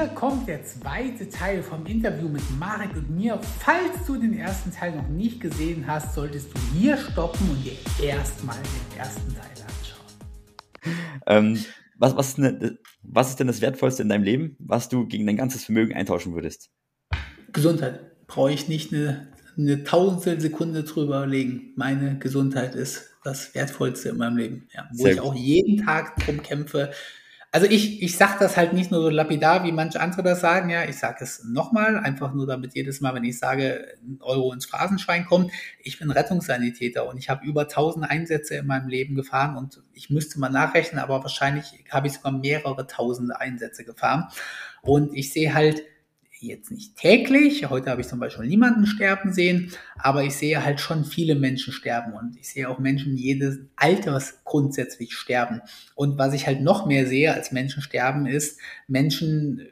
hier kommt der zweite Teil vom Interview mit Marek und mir. Falls du den ersten Teil noch nicht gesehen hast, solltest du hier stoppen und dir erstmal den ersten Teil anschauen. Ähm, was, was, ist ne, was ist denn das Wertvollste in deinem Leben, was du gegen dein ganzes Vermögen eintauschen würdest? Gesundheit. Brauche ich nicht eine, eine Tausendstel Sekunde drüber legen. Meine Gesundheit ist das Wertvollste in meinem Leben. Ja, wo Sehr ich auch jeden Tag drum kämpfe, also ich, ich sage das halt nicht nur so lapidar, wie manche andere das sagen, ja, ich sage es nochmal, einfach nur damit jedes Mal, wenn ich sage, ein Euro ins Phrasenschwein kommt, ich bin Rettungssanitäter und ich habe über 1000 Einsätze in meinem Leben gefahren und ich müsste mal nachrechnen, aber wahrscheinlich habe ich sogar mehrere tausende Einsätze gefahren. Und ich sehe halt, jetzt nicht täglich. Heute habe ich zum Beispiel niemanden sterben sehen, aber ich sehe halt schon viele Menschen sterben und ich sehe auch Menschen jedes Alters grundsätzlich sterben. Und was ich halt noch mehr sehe als Menschen sterben ist, Menschen,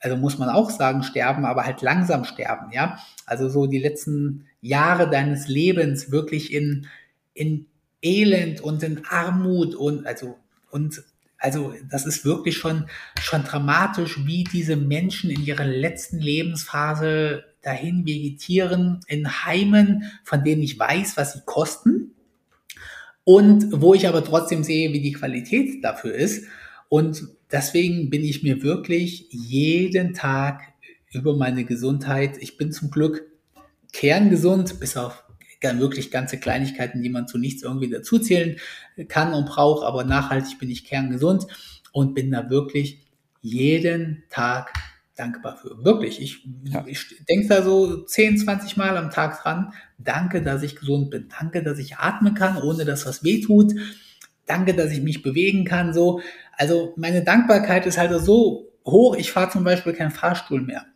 also muss man auch sagen, sterben, aber halt langsam sterben, ja. Also so die letzten Jahre deines Lebens wirklich in, in Elend und in Armut und also und also das ist wirklich schon, schon dramatisch, wie diese Menschen in ihrer letzten Lebensphase dahin vegetieren in Heimen, von denen ich weiß, was sie kosten und wo ich aber trotzdem sehe, wie die Qualität dafür ist. Und deswegen bin ich mir wirklich jeden Tag über meine Gesundheit, ich bin zum Glück kerngesund, bis auf wirklich ganze Kleinigkeiten, die man zu nichts irgendwie dazuzählen kann und braucht, aber nachhaltig bin ich kerngesund und bin da wirklich jeden Tag dankbar für. Wirklich, ich, ja. ich denke da so 10, 20 Mal am Tag dran. Danke, dass ich gesund bin. Danke, dass ich atmen kann, ohne dass was weh tut. Danke, dass ich mich bewegen kann. So, also meine Dankbarkeit ist halt so hoch. Ich fahre zum Beispiel keinen Fahrstuhl mehr.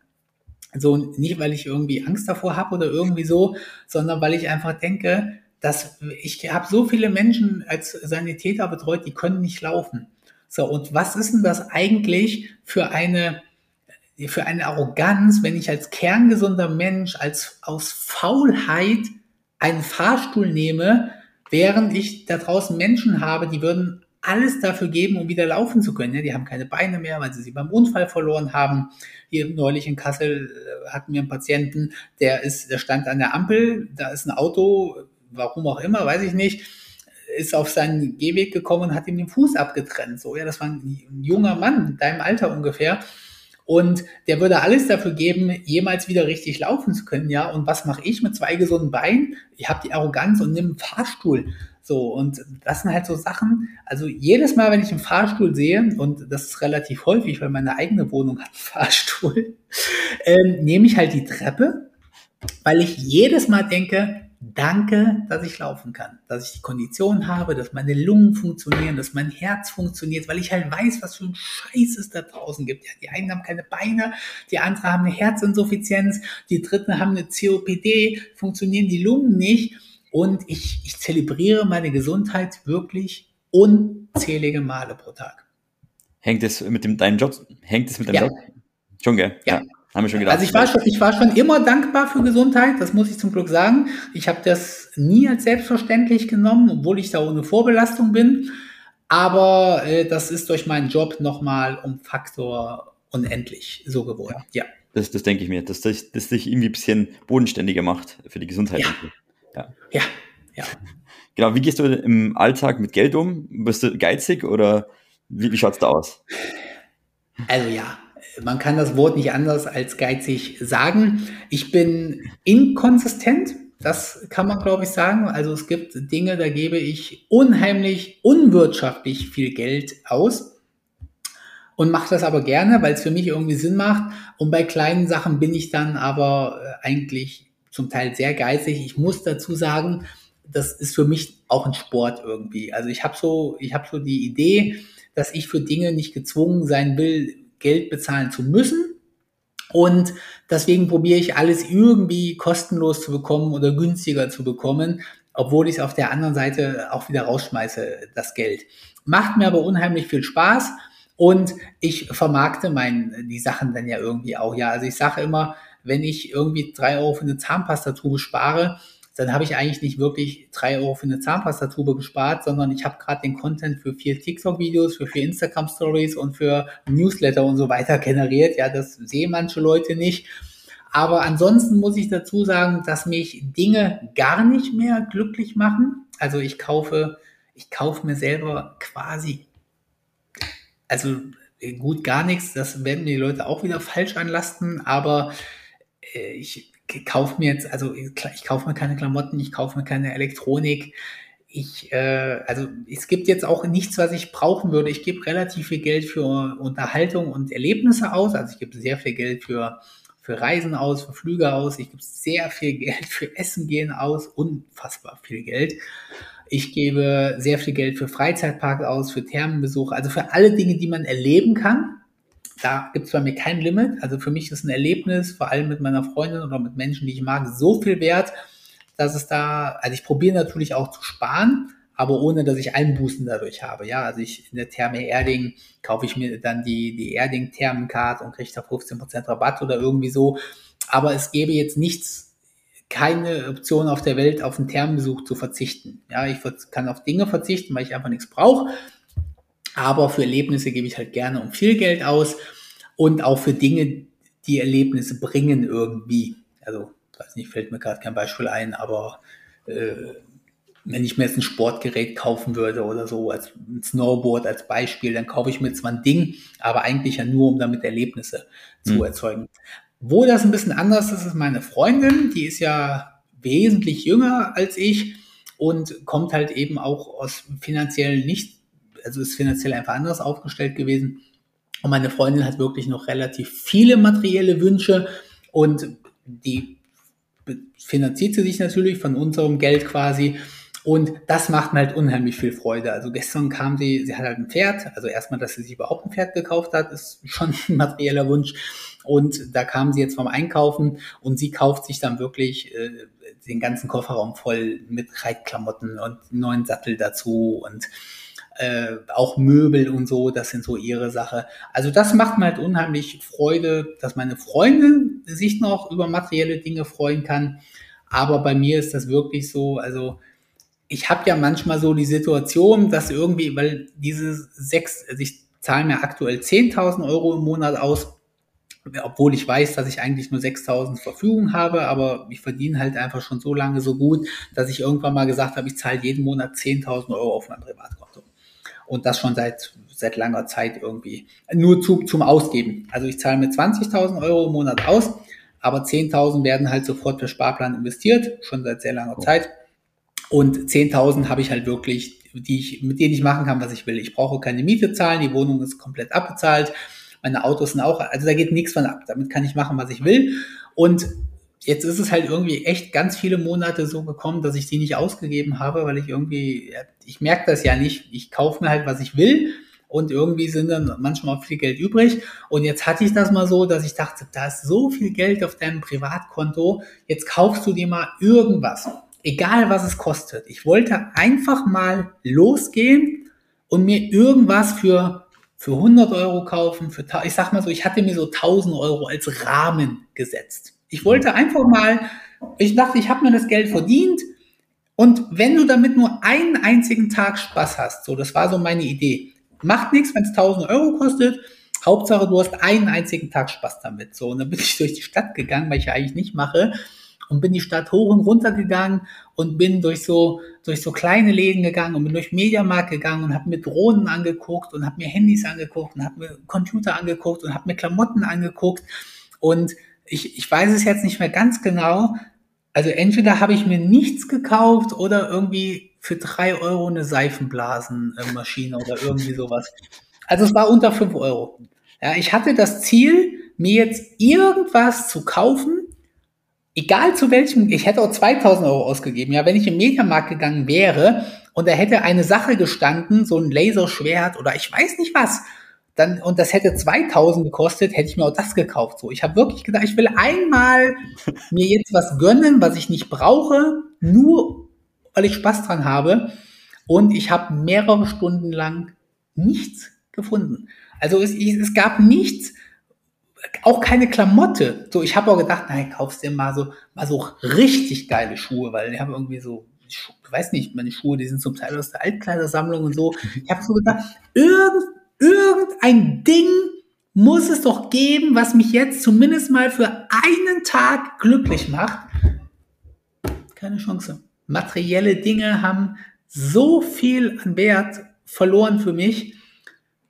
So nicht, weil ich irgendwie Angst davor habe oder irgendwie so, sondern weil ich einfach denke, dass ich habe so viele Menschen als Sanitäter betreut, die können nicht laufen. So, und was ist denn das eigentlich für eine, für eine Arroganz, wenn ich als kerngesunder Mensch, als aus Faulheit einen Fahrstuhl nehme, während ich da draußen Menschen habe, die würden alles dafür geben, um wieder laufen zu können. Die haben keine Beine mehr, weil sie sie beim Unfall verloren haben. Hier neulich in Kassel äh, hatten wir einen Patienten, der ist, der stand an der Ampel, da ist ein Auto, warum auch immer, weiß ich nicht, ist auf seinen Gehweg gekommen und hat ihm den Fuß abgetrennt. So, ja, das war ein junger Mann, in deinem Alter ungefähr. Und der würde alles dafür geben, jemals wieder richtig laufen zu können, ja. Und was mache ich mit zwei gesunden Beinen? Ich habe die Arroganz und nehme einen Fahrstuhl. So, und das sind halt so Sachen, also jedes Mal, wenn ich einen Fahrstuhl sehe, und das ist relativ häufig, weil meine eigene Wohnung hat einen Fahrstuhl, ähm, nehme ich halt die Treppe, weil ich jedes Mal denke, danke, dass ich laufen kann, dass ich die Kondition habe, dass meine Lungen funktionieren, dass mein Herz funktioniert, weil ich halt weiß, was für ein Scheiß es da draußen gibt. Ja, die einen haben keine Beine, die anderen haben eine Herzinsuffizienz, die dritten haben eine COPD, funktionieren die Lungen nicht und ich, ich zelebriere meine Gesundheit wirklich unzählige Male pro Tag. Hängt es mit dem, deinem Job? Hängt es mit deinem ja. Job? Schon, gell? Ja. ja. Haben wir schon gedacht. Also ich war schon, ich war schon immer dankbar für Gesundheit, das muss ich zum Glück sagen. Ich habe das nie als selbstverständlich genommen, obwohl ich da ohne Vorbelastung bin. Aber äh, das ist durch meinen Job nochmal um Faktor unendlich so geworden. Ja. ja. Das, das denke ich mir, dass das, das dich irgendwie ein bisschen bodenständiger macht für die Gesundheit. Ja. Ja. ja, ja. Genau, wie gehst du im Alltag mit Geld um? Bist du geizig oder wie, wie schaut es da aus? Also ja, man kann das Wort nicht anders als geizig sagen. Ich bin inkonsistent, das kann man, glaube ich, sagen. Also es gibt Dinge, da gebe ich unheimlich unwirtschaftlich viel Geld aus und mache das aber gerne, weil es für mich irgendwie Sinn macht. Und bei kleinen Sachen bin ich dann aber äh, eigentlich zum Teil sehr geizig. Ich muss dazu sagen, das ist für mich auch ein Sport irgendwie. Also ich habe so, ich habe so die Idee, dass ich für Dinge nicht gezwungen sein will, Geld bezahlen zu müssen. Und deswegen probiere ich alles irgendwie kostenlos zu bekommen oder günstiger zu bekommen, obwohl ich es auf der anderen Seite auch wieder rausschmeiße, das Geld. Macht mir aber unheimlich viel Spaß und ich vermarkte mein, die Sachen dann ja irgendwie auch. Ja, also ich sage immer, wenn ich irgendwie drei Euro für eine Zahnpastatube spare, dann habe ich eigentlich nicht wirklich drei Euro für eine Zahnpastatube gespart, sondern ich habe gerade den Content für vier TikTok-Videos, für vier Instagram-Stories und für Newsletter und so weiter generiert. Ja, das sehen manche Leute nicht. Aber ansonsten muss ich dazu sagen, dass mich Dinge gar nicht mehr glücklich machen. Also ich kaufe, ich kaufe mir selber quasi, also gut gar nichts. Das werden die Leute auch wieder falsch anlasten. Aber äh, ich kaufe mir jetzt, also ich, kaufe mir keine Klamotten, ich kaufe mir keine Elektronik. Ich, äh, also es gibt jetzt auch nichts, was ich brauchen würde. Ich gebe relativ viel Geld für Unterhaltung und Erlebnisse aus. Also ich gebe sehr viel Geld für für Reisen aus, für Flüge aus. Ich gebe sehr viel Geld für Essen gehen aus, unfassbar viel Geld. Ich gebe sehr viel Geld für Freizeitparks aus, für Thermenbesuch, also für alle Dinge, die man erleben kann. Da gibt es bei mir kein Limit. Also für mich ist ein Erlebnis, vor allem mit meiner Freundin oder mit Menschen, die ich mag, so viel wert, dass es da, also ich probiere natürlich auch zu sparen, aber ohne, dass ich Einbußen dadurch habe. Ja, also ich in der Therme Erding kaufe ich mir dann die, die Erding Thermencard und kriege da 15% Rabatt oder irgendwie so. Aber es gäbe jetzt nichts, keine Option auf der Welt, auf einen Thermenbesuch zu verzichten. Ja, ich kann auf Dinge verzichten, weil ich einfach nichts brauche. Aber für Erlebnisse gebe ich halt gerne um viel Geld aus und auch für Dinge, die Erlebnisse bringen irgendwie. Also, weiß nicht, fällt mir gerade kein Beispiel ein, aber äh, wenn ich mir jetzt ein Sportgerät kaufen würde oder so, als ein Snowboard als Beispiel, dann kaufe ich mir zwar ein Ding, aber eigentlich ja nur, um damit Erlebnisse mhm. zu erzeugen. Wo das ein bisschen anders ist, ist meine Freundin, die ist ja wesentlich jünger als ich und kommt halt eben auch aus finanziell nicht, also ist finanziell einfach anders aufgestellt gewesen. Und meine Freundin hat wirklich noch relativ viele materielle Wünsche und die finanziert sie sich natürlich von unserem Geld quasi und das macht mir halt unheimlich viel Freude. Also gestern kam sie, sie hat halt ein Pferd. Also erstmal, dass sie sich überhaupt ein Pferd gekauft hat, ist schon ein materieller Wunsch. Und da kam sie jetzt vom Einkaufen und sie kauft sich dann wirklich äh, den ganzen Kofferraum voll mit Reitklamotten und neuen Sattel dazu und äh, auch Möbel und so, das sind so ihre Sache. Also das macht mir halt unheimlich Freude, dass meine Freundin sich noch über materielle Dinge freuen kann. Aber bei mir ist das wirklich so, also ich habe ja manchmal so die Situation, dass irgendwie, weil diese sechs, also ich zahle mir aktuell 10.000 Euro im Monat aus, obwohl ich weiß, dass ich eigentlich nur 6.000 zur Verfügung habe, aber ich verdiene halt einfach schon so lange so gut, dass ich irgendwann mal gesagt habe, ich zahle jeden Monat 10.000 Euro auf mein Privatkonto. Und das schon seit, seit langer Zeit irgendwie. Nur zu, zum Ausgeben. Also ich zahle mir 20.000 Euro im Monat aus, aber 10.000 werden halt sofort für Sparplan investiert, schon seit sehr langer Zeit. Und 10.000 habe ich halt wirklich, die ich, mit denen ich machen kann, was ich will. Ich brauche keine Miete zahlen, die Wohnung ist komplett abbezahlt. Meine Autos sind auch, also da geht nichts von ab. Damit kann ich machen, was ich will. Und jetzt ist es halt irgendwie echt ganz viele Monate so gekommen, dass ich die nicht ausgegeben habe, weil ich irgendwie, ich merke das ja nicht. Ich kaufe mir halt, was ich will und irgendwie sind dann manchmal auch viel Geld übrig. Und jetzt hatte ich das mal so, dass ich dachte, da ist so viel Geld auf deinem Privatkonto, jetzt kaufst du dir mal irgendwas egal was es kostet. Ich wollte einfach mal losgehen und mir irgendwas für, für 100 Euro kaufen. Für, ich sag mal so, ich hatte mir so 1000 Euro als Rahmen gesetzt. Ich wollte einfach mal, ich dachte, ich habe mir das Geld verdient. Und wenn du damit nur einen einzigen Tag Spaß hast, so, das war so meine Idee. Macht nichts, wenn es 1000 Euro kostet. Hauptsache, du hast einen einzigen Tag Spaß damit. So, und dann bin ich durch die Stadt gegangen, weil ich ja eigentlich nicht mache und bin die Stadt hoch und runter gegangen und bin durch so, durch so kleine Läden gegangen und bin durch Mediamarkt gegangen und habe mir Drohnen angeguckt und habe mir Handys angeguckt und habe mir Computer angeguckt und habe mir Klamotten angeguckt und ich, ich weiß es jetzt nicht mehr ganz genau. Also entweder habe ich mir nichts gekauft oder irgendwie für drei Euro eine Seifenblasenmaschine oder irgendwie sowas. Also es war unter fünf Euro. Ja, ich hatte das Ziel, mir jetzt irgendwas zu kaufen, egal zu welchem, ich hätte auch 2000 Euro ausgegeben, ja, wenn ich im Mediamarkt gegangen wäre und da hätte eine Sache gestanden, so ein Laserschwert oder ich weiß nicht was, dann, und das hätte 2000 gekostet, hätte ich mir auch das gekauft. So, ich habe wirklich gedacht, ich will einmal mir jetzt was gönnen, was ich nicht brauche, nur weil ich Spaß dran habe. Und ich habe mehrere Stunden lang nichts gefunden. Also es, es gab nichts, auch keine Klamotte. So, ich habe auch gedacht, nein, kaufst dir mal so, mal so richtig geile Schuhe, weil ich habe irgendwie so, ich weiß nicht, meine Schuhe, die sind zum Teil aus der Altkleidersammlung und so. Ich habe so gedacht, irgend, irgendein Ding muss es doch geben, was mich jetzt zumindest mal für einen Tag glücklich macht. Keine Chance. Materielle Dinge haben so viel an Wert verloren für mich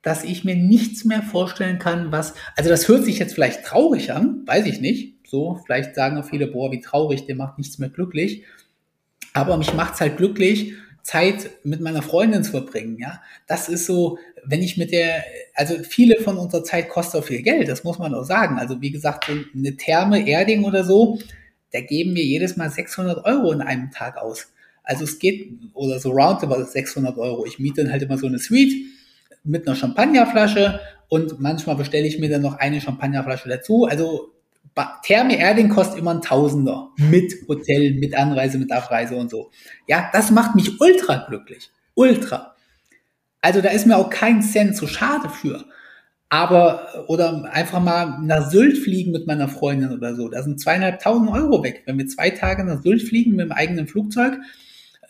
dass ich mir nichts mehr vorstellen kann, was, also das hört sich jetzt vielleicht traurig an, weiß ich nicht. So, vielleicht sagen auch viele, boah, wie traurig, der macht nichts mehr glücklich. Aber mich macht's halt glücklich, Zeit mit meiner Freundin zu verbringen, ja. Das ist so, wenn ich mit der, also viele von unserer Zeit kostet auch viel Geld, das muss man auch sagen. Also wie gesagt, so eine Therme Erding oder so, da geben wir jedes Mal 600 Euro in einem Tag aus. Also es geht, oder so roundabout 600 Euro. Ich miete dann halt immer so eine Suite mit einer Champagnerflasche und manchmal bestelle ich mir dann noch eine Champagnerflasche dazu. Also Therme Erding kostet immer ein Tausender mit Hotel, mit Anreise, mit Abreise und so. Ja, das macht mich ultra glücklich. Ultra. Also da ist mir auch kein Cent zu schade für. Aber, oder einfach mal nach Sylt fliegen mit meiner Freundin oder so. Da sind zweieinhalbtausend Euro weg. Wenn wir zwei Tage nach Sylt fliegen mit dem eigenen Flugzeug,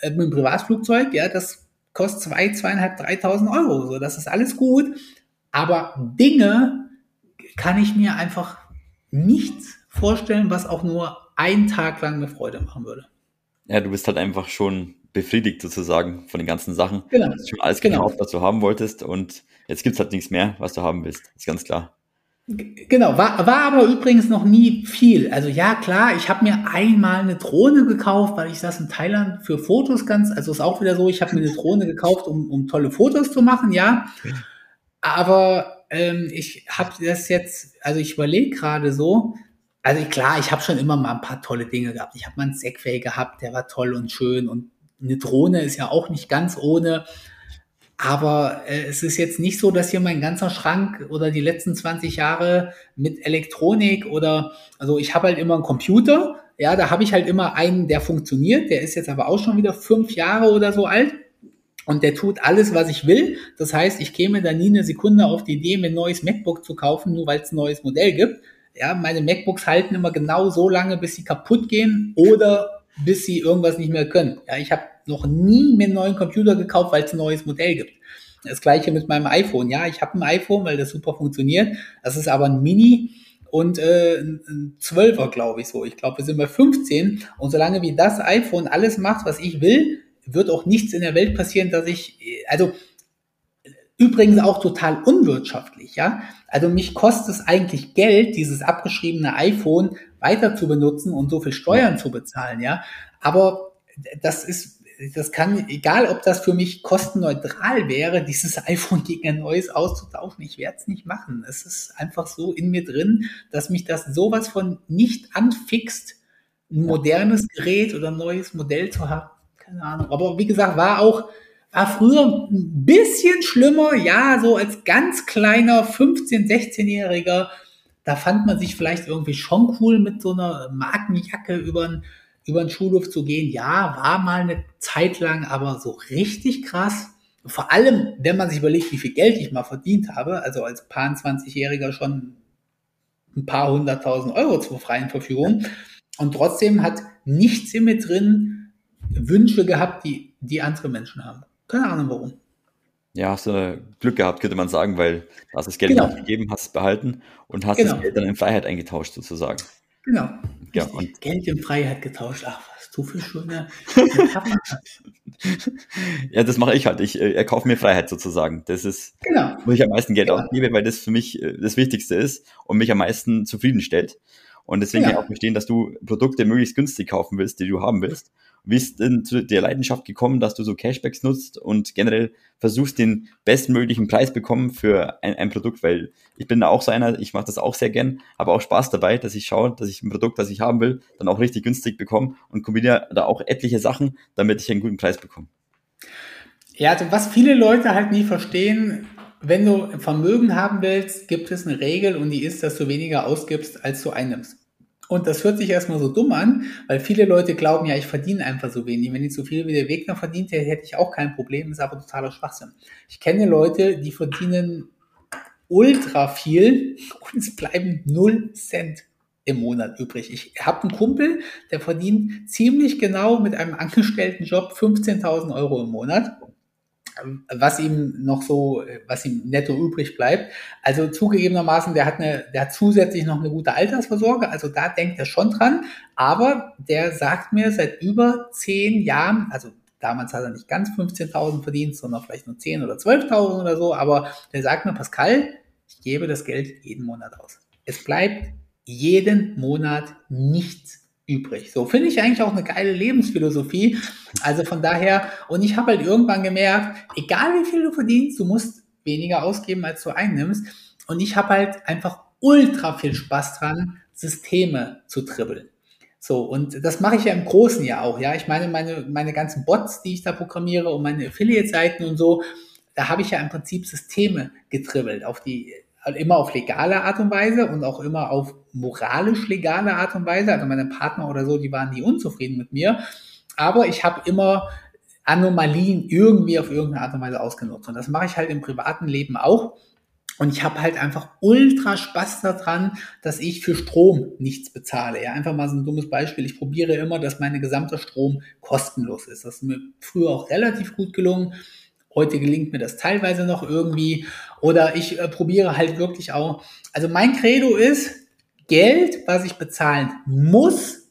äh, mit dem Privatflugzeug, ja, das kostet zwei, zweieinhalb, dreitausend Euro. So, das ist alles gut. Aber Dinge kann ich mir einfach nichts vorstellen, was auch nur einen Tag lang eine Freude machen würde. Ja, du bist halt einfach schon befriedigt sozusagen von den ganzen Sachen. Genau. Du hast schon alles genau. gekauft, was du haben wolltest und jetzt gibt es halt nichts mehr, was du haben willst. ist ganz klar. Genau, war, war aber übrigens noch nie viel. Also ja, klar, ich habe mir einmal eine Drohne gekauft, weil ich saß in Thailand für Fotos ganz, also ist auch wieder so, ich habe mir eine Drohne gekauft, um, um tolle Fotos zu machen, ja. Aber ähm, ich habe das jetzt, also ich überlege gerade so, also klar, ich habe schon immer mal ein paar tolle Dinge gehabt. Ich habe mal einen Segway gehabt, der war toll und schön und eine Drohne ist ja auch nicht ganz ohne. Aber äh, es ist jetzt nicht so, dass hier mein ganzer Schrank oder die letzten 20 Jahre mit Elektronik oder, also ich habe halt immer einen Computer, ja, da habe ich halt immer einen, der funktioniert, der ist jetzt aber auch schon wieder fünf Jahre oder so alt. Und der tut alles, was ich will. Das heißt, ich käme da nie eine Sekunde auf die Idee, mir ein neues MacBook zu kaufen, nur weil es ein neues Modell gibt. Ja, meine MacBooks halten immer genau so lange, bis sie kaputt gehen oder bis sie irgendwas nicht mehr können. Ja, ich habe noch nie mir einen neuen Computer gekauft, weil es ein neues Modell gibt. Das gleiche mit meinem iPhone. Ja, ich habe ein iPhone, weil das super funktioniert. Das ist aber ein Mini und äh, ein 12er, glaube ich so. Ich glaube, wir sind bei 15. Und solange wie das iPhone alles macht, was ich will, wird auch nichts in der Welt passieren, dass ich, also übrigens auch total unwirtschaftlich, ja. Also mich kostet es eigentlich Geld, dieses abgeschriebene iPhone weiter zu benutzen und so viel Steuern zu bezahlen, ja. Aber das ist das kann, egal ob das für mich kostenneutral wäre, dieses iPhone gegen ein neues auszutauschen, ich werde es nicht machen. Es ist einfach so in mir drin, dass mich das sowas von nicht anfixt, ein modernes Gerät oder ein neues Modell zu haben. Keine Ahnung. Aber wie gesagt, war auch, war früher ein bisschen schlimmer, ja, so als ganz kleiner 15-, 16-Jähriger, da fand man sich vielleicht irgendwie schon cool mit so einer Markenjacke über ein über den Schulhof zu gehen, ja, war mal eine Zeit lang, aber so richtig krass. Vor allem, wenn man sich überlegt, wie viel Geld ich mal verdient habe, also als paar 20-Jähriger schon ein paar hunderttausend Euro zur freien Verfügung. Und trotzdem hat nichts in mir drin Wünsche gehabt, die, die andere Menschen haben. Keine Ahnung warum. Ja, hast du Glück gehabt, könnte man sagen, weil du hast das Geld genau. gegeben, hast es behalten und hast genau. das Geld dann in Freiheit eingetauscht sozusagen. Genau. Ja, und Geld in Freiheit getauscht. Ach, was du für schöne Ja, das mache ich halt. Ich äh, erkaufe mir Freiheit sozusagen. Das ist, genau. wo ich am meisten Geld genau. ausgebe, weil das für mich äh, das Wichtigste ist und mich am meisten zufriedenstellt. Und deswegen ja. kann ich auch verstehen, dass du Produkte möglichst günstig kaufen willst, die du haben willst. Wie ist denn zu der Leidenschaft gekommen, dass du so Cashbacks nutzt und generell versuchst, den bestmöglichen Preis bekommen für ein, ein Produkt? Weil ich bin da auch so einer, ich mache das auch sehr gern, habe auch Spaß dabei, dass ich schaue, dass ich ein Produkt, das ich haben will, dann auch richtig günstig bekomme und kombiniere da auch etliche Sachen, damit ich einen guten Preis bekomme. Ja, also was viele Leute halt nie verstehen, wenn du Vermögen haben willst, gibt es eine Regel und die ist, dass du weniger ausgibst, als du einnimmst. Und das hört sich erstmal so dumm an, weil viele Leute glauben, ja, ich verdiene einfach so wenig. Wenn ich so viel wie der Wegner verdient hätte, hätte ich auch kein Problem, ist aber totaler Schwachsinn. Ich kenne Leute, die verdienen ultra viel und es bleiben 0 Cent im Monat übrig. Ich habe einen Kumpel, der verdient ziemlich genau mit einem angestellten Job 15.000 Euro im Monat was ihm noch so, was ihm netto übrig bleibt. Also zugegebenermaßen, der hat eine, der hat zusätzlich noch eine gute Altersvorsorge, also da denkt er schon dran. Aber der sagt mir seit über zehn Jahren, also damals hat er nicht ganz 15.000 verdient, sondern vielleicht nur 10 oder 12.000 oder so, aber der sagt mir, Pascal, ich gebe das Geld jeden Monat aus. Es bleibt jeden Monat nichts übrig. So finde ich eigentlich auch eine geile Lebensphilosophie. Also von daher, und ich habe halt irgendwann gemerkt, egal wie viel du verdienst, du musst weniger ausgeben, als du einnimmst. Und ich habe halt einfach ultra viel Spaß dran, Systeme zu dribbeln. So, und das mache ich ja im Großen ja auch, ja. Ich meine, meine, meine ganzen Bots, die ich da programmiere und meine Affiliate-Seiten und so, da habe ich ja im Prinzip Systeme getribbelt auf die immer auf legale Art und Weise und auch immer auf moralisch legale Art und Weise. Also meine Partner oder so, die waren nie unzufrieden mit mir. Aber ich habe immer Anomalien irgendwie auf irgendeine Art und Weise ausgenutzt. Und das mache ich halt im privaten Leben auch. Und ich habe halt einfach ultra Spaß daran, dass ich für Strom nichts bezahle. Ja, einfach mal so ein dummes Beispiel. Ich probiere immer, dass meine gesamte Strom kostenlos ist. Das ist mir früher auch relativ gut gelungen. Heute gelingt mir das teilweise noch irgendwie. Oder ich äh, probiere halt wirklich auch. Also mein Credo ist, Geld, was ich bezahlen muss,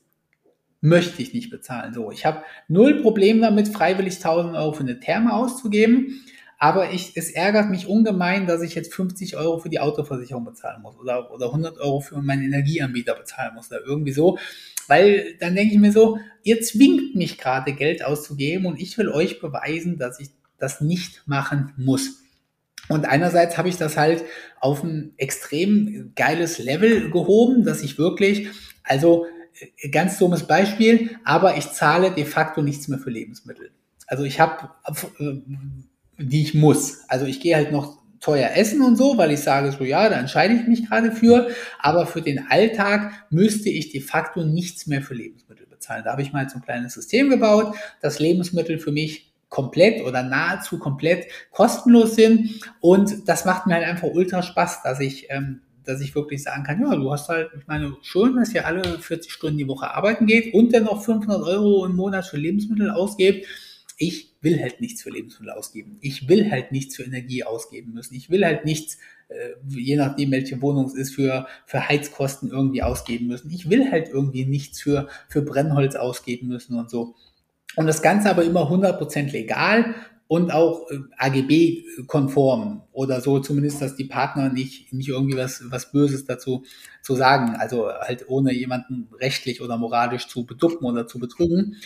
möchte ich nicht bezahlen. So, ich habe null Problem damit, freiwillig 1000 Euro für eine Therme auszugeben. Aber ich, es ärgert mich ungemein, dass ich jetzt 50 Euro für die Autoversicherung bezahlen muss oder, oder 100 Euro für meinen Energieanbieter bezahlen muss oder irgendwie so. Weil dann denke ich mir so, ihr zwingt mich gerade Geld auszugeben und ich will euch beweisen, dass ich das nicht machen muss. Und einerseits habe ich das halt auf ein extrem geiles Level gehoben, dass ich wirklich, also äh, ganz dummes Beispiel, aber ich zahle de facto nichts mehr für Lebensmittel. Also ich habe, äh, die ich muss. Also ich gehe halt noch teuer essen und so, weil ich sage so, ja, da entscheide ich mich gerade für. Aber für den Alltag müsste ich de facto nichts mehr für Lebensmittel bezahlen. Da habe ich mal so ein kleines System gebaut, dass Lebensmittel für mich komplett oder nahezu komplett kostenlos sind. Und das macht mir halt einfach ultra Spaß, dass ich, ähm, dass ich wirklich sagen kann, ja, du hast halt, ich meine, schön, dass ihr alle 40 Stunden die Woche arbeiten geht und dann noch 500 Euro im Monat für Lebensmittel ausgebt. Ich will halt nichts für Lebensmittel ausgeben. Ich will halt nichts für Energie ausgeben müssen. Ich will halt nichts, äh, je nachdem, welche Wohnung es ist, für, für Heizkosten irgendwie ausgeben müssen. Ich will halt irgendwie nichts für, für Brennholz ausgeben müssen und so. Und das Ganze aber immer 100% legal und auch äh, AGB-konform oder so zumindest, dass die Partner nicht, nicht irgendwie was, was Böses dazu zu sagen, also halt ohne jemanden rechtlich oder moralisch zu beduppen oder zu betrügen.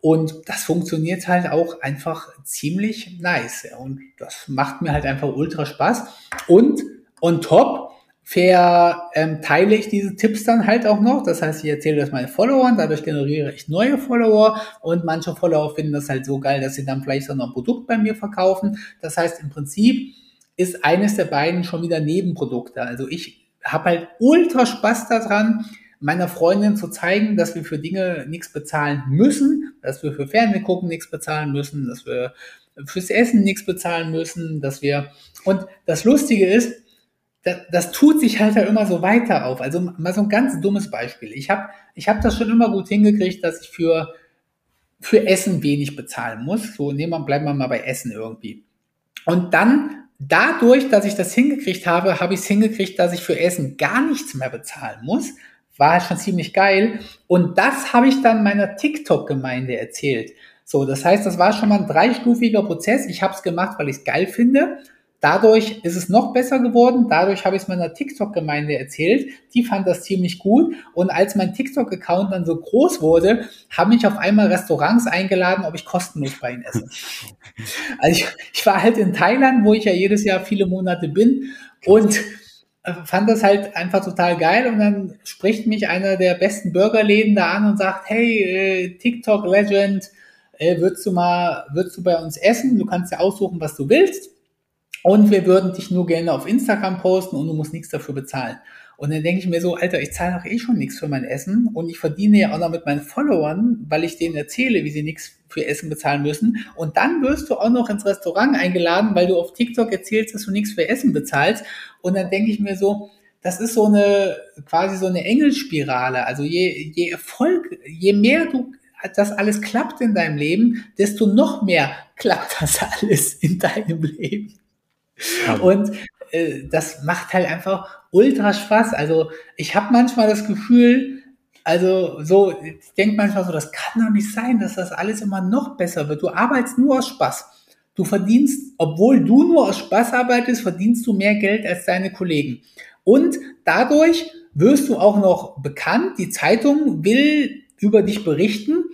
Und das funktioniert halt auch einfach ziemlich nice. Und das macht mir halt einfach ultra Spaß. Und on top verteile ähm, ich diese Tipps dann halt auch noch. Das heißt, ich erzähle das meinen Followern, dadurch generiere ich neue Follower und manche Follower finden das halt so geil, dass sie dann vielleicht noch ein Produkt bei mir verkaufen. Das heißt, im Prinzip ist eines der beiden schon wieder Nebenprodukte. Also ich habe halt ultra Spaß daran, meiner Freundin zu zeigen, dass wir für Dinge nichts bezahlen müssen, dass wir für Fernsehgucken nichts bezahlen müssen, dass wir fürs Essen nichts bezahlen müssen, dass wir und das Lustige ist, das, das tut sich halt ja immer so weiter auf. Also mal so ein ganz dummes Beispiel. Ich habe ich hab das schon immer gut hingekriegt, dass ich für, für Essen wenig bezahlen muss. So, nehmen wir, bleiben wir mal bei Essen irgendwie. Und dann, dadurch, dass ich das hingekriegt habe, habe ich es hingekriegt, dass ich für Essen gar nichts mehr bezahlen muss. War halt schon ziemlich geil. Und das habe ich dann meiner TikTok-Gemeinde erzählt. So, das heißt, das war schon mal ein dreistufiger Prozess. Ich habe es gemacht, weil ich es geil finde. Dadurch ist es noch besser geworden. Dadurch habe ich es meiner TikTok-Gemeinde erzählt. Die fand das ziemlich gut. Und als mein TikTok-Account dann so groß wurde, haben mich auf einmal Restaurants eingeladen, ob ich kostenlos bei ihnen esse. Also ich, ich war halt in Thailand, wo ich ja jedes Jahr viele Monate bin und fand das halt einfach total geil. Und dann spricht mich einer der besten Burgerläden da an und sagt, hey, äh, TikTok-Legend, äh, würdest du mal, würdest du bei uns essen? Du kannst ja aussuchen, was du willst. Und wir würden dich nur gerne auf Instagram posten und du musst nichts dafür bezahlen. Und dann denke ich mir so, Alter, ich zahle doch eh schon nichts für mein Essen und ich verdiene ja auch noch mit meinen Followern, weil ich denen erzähle, wie sie nichts für Essen bezahlen müssen. Und dann wirst du auch noch ins Restaurant eingeladen, weil du auf TikTok erzählst, dass du nichts für Essen bezahlst. Und dann denke ich mir so, das ist so eine, quasi so eine Engelspirale. Also je, je Erfolg, je mehr du das alles klappt in deinem Leben, desto noch mehr klappt das alles in deinem Leben. Und äh, das macht halt einfach ultra Spaß. Also ich habe manchmal das Gefühl, also so, ich denke manchmal so, das kann doch nicht sein, dass das alles immer noch besser wird. Du arbeitest nur aus Spaß. Du verdienst, obwohl du nur aus Spaß arbeitest, verdienst du mehr Geld als deine Kollegen. Und dadurch wirst du auch noch bekannt. Die Zeitung will über dich berichten.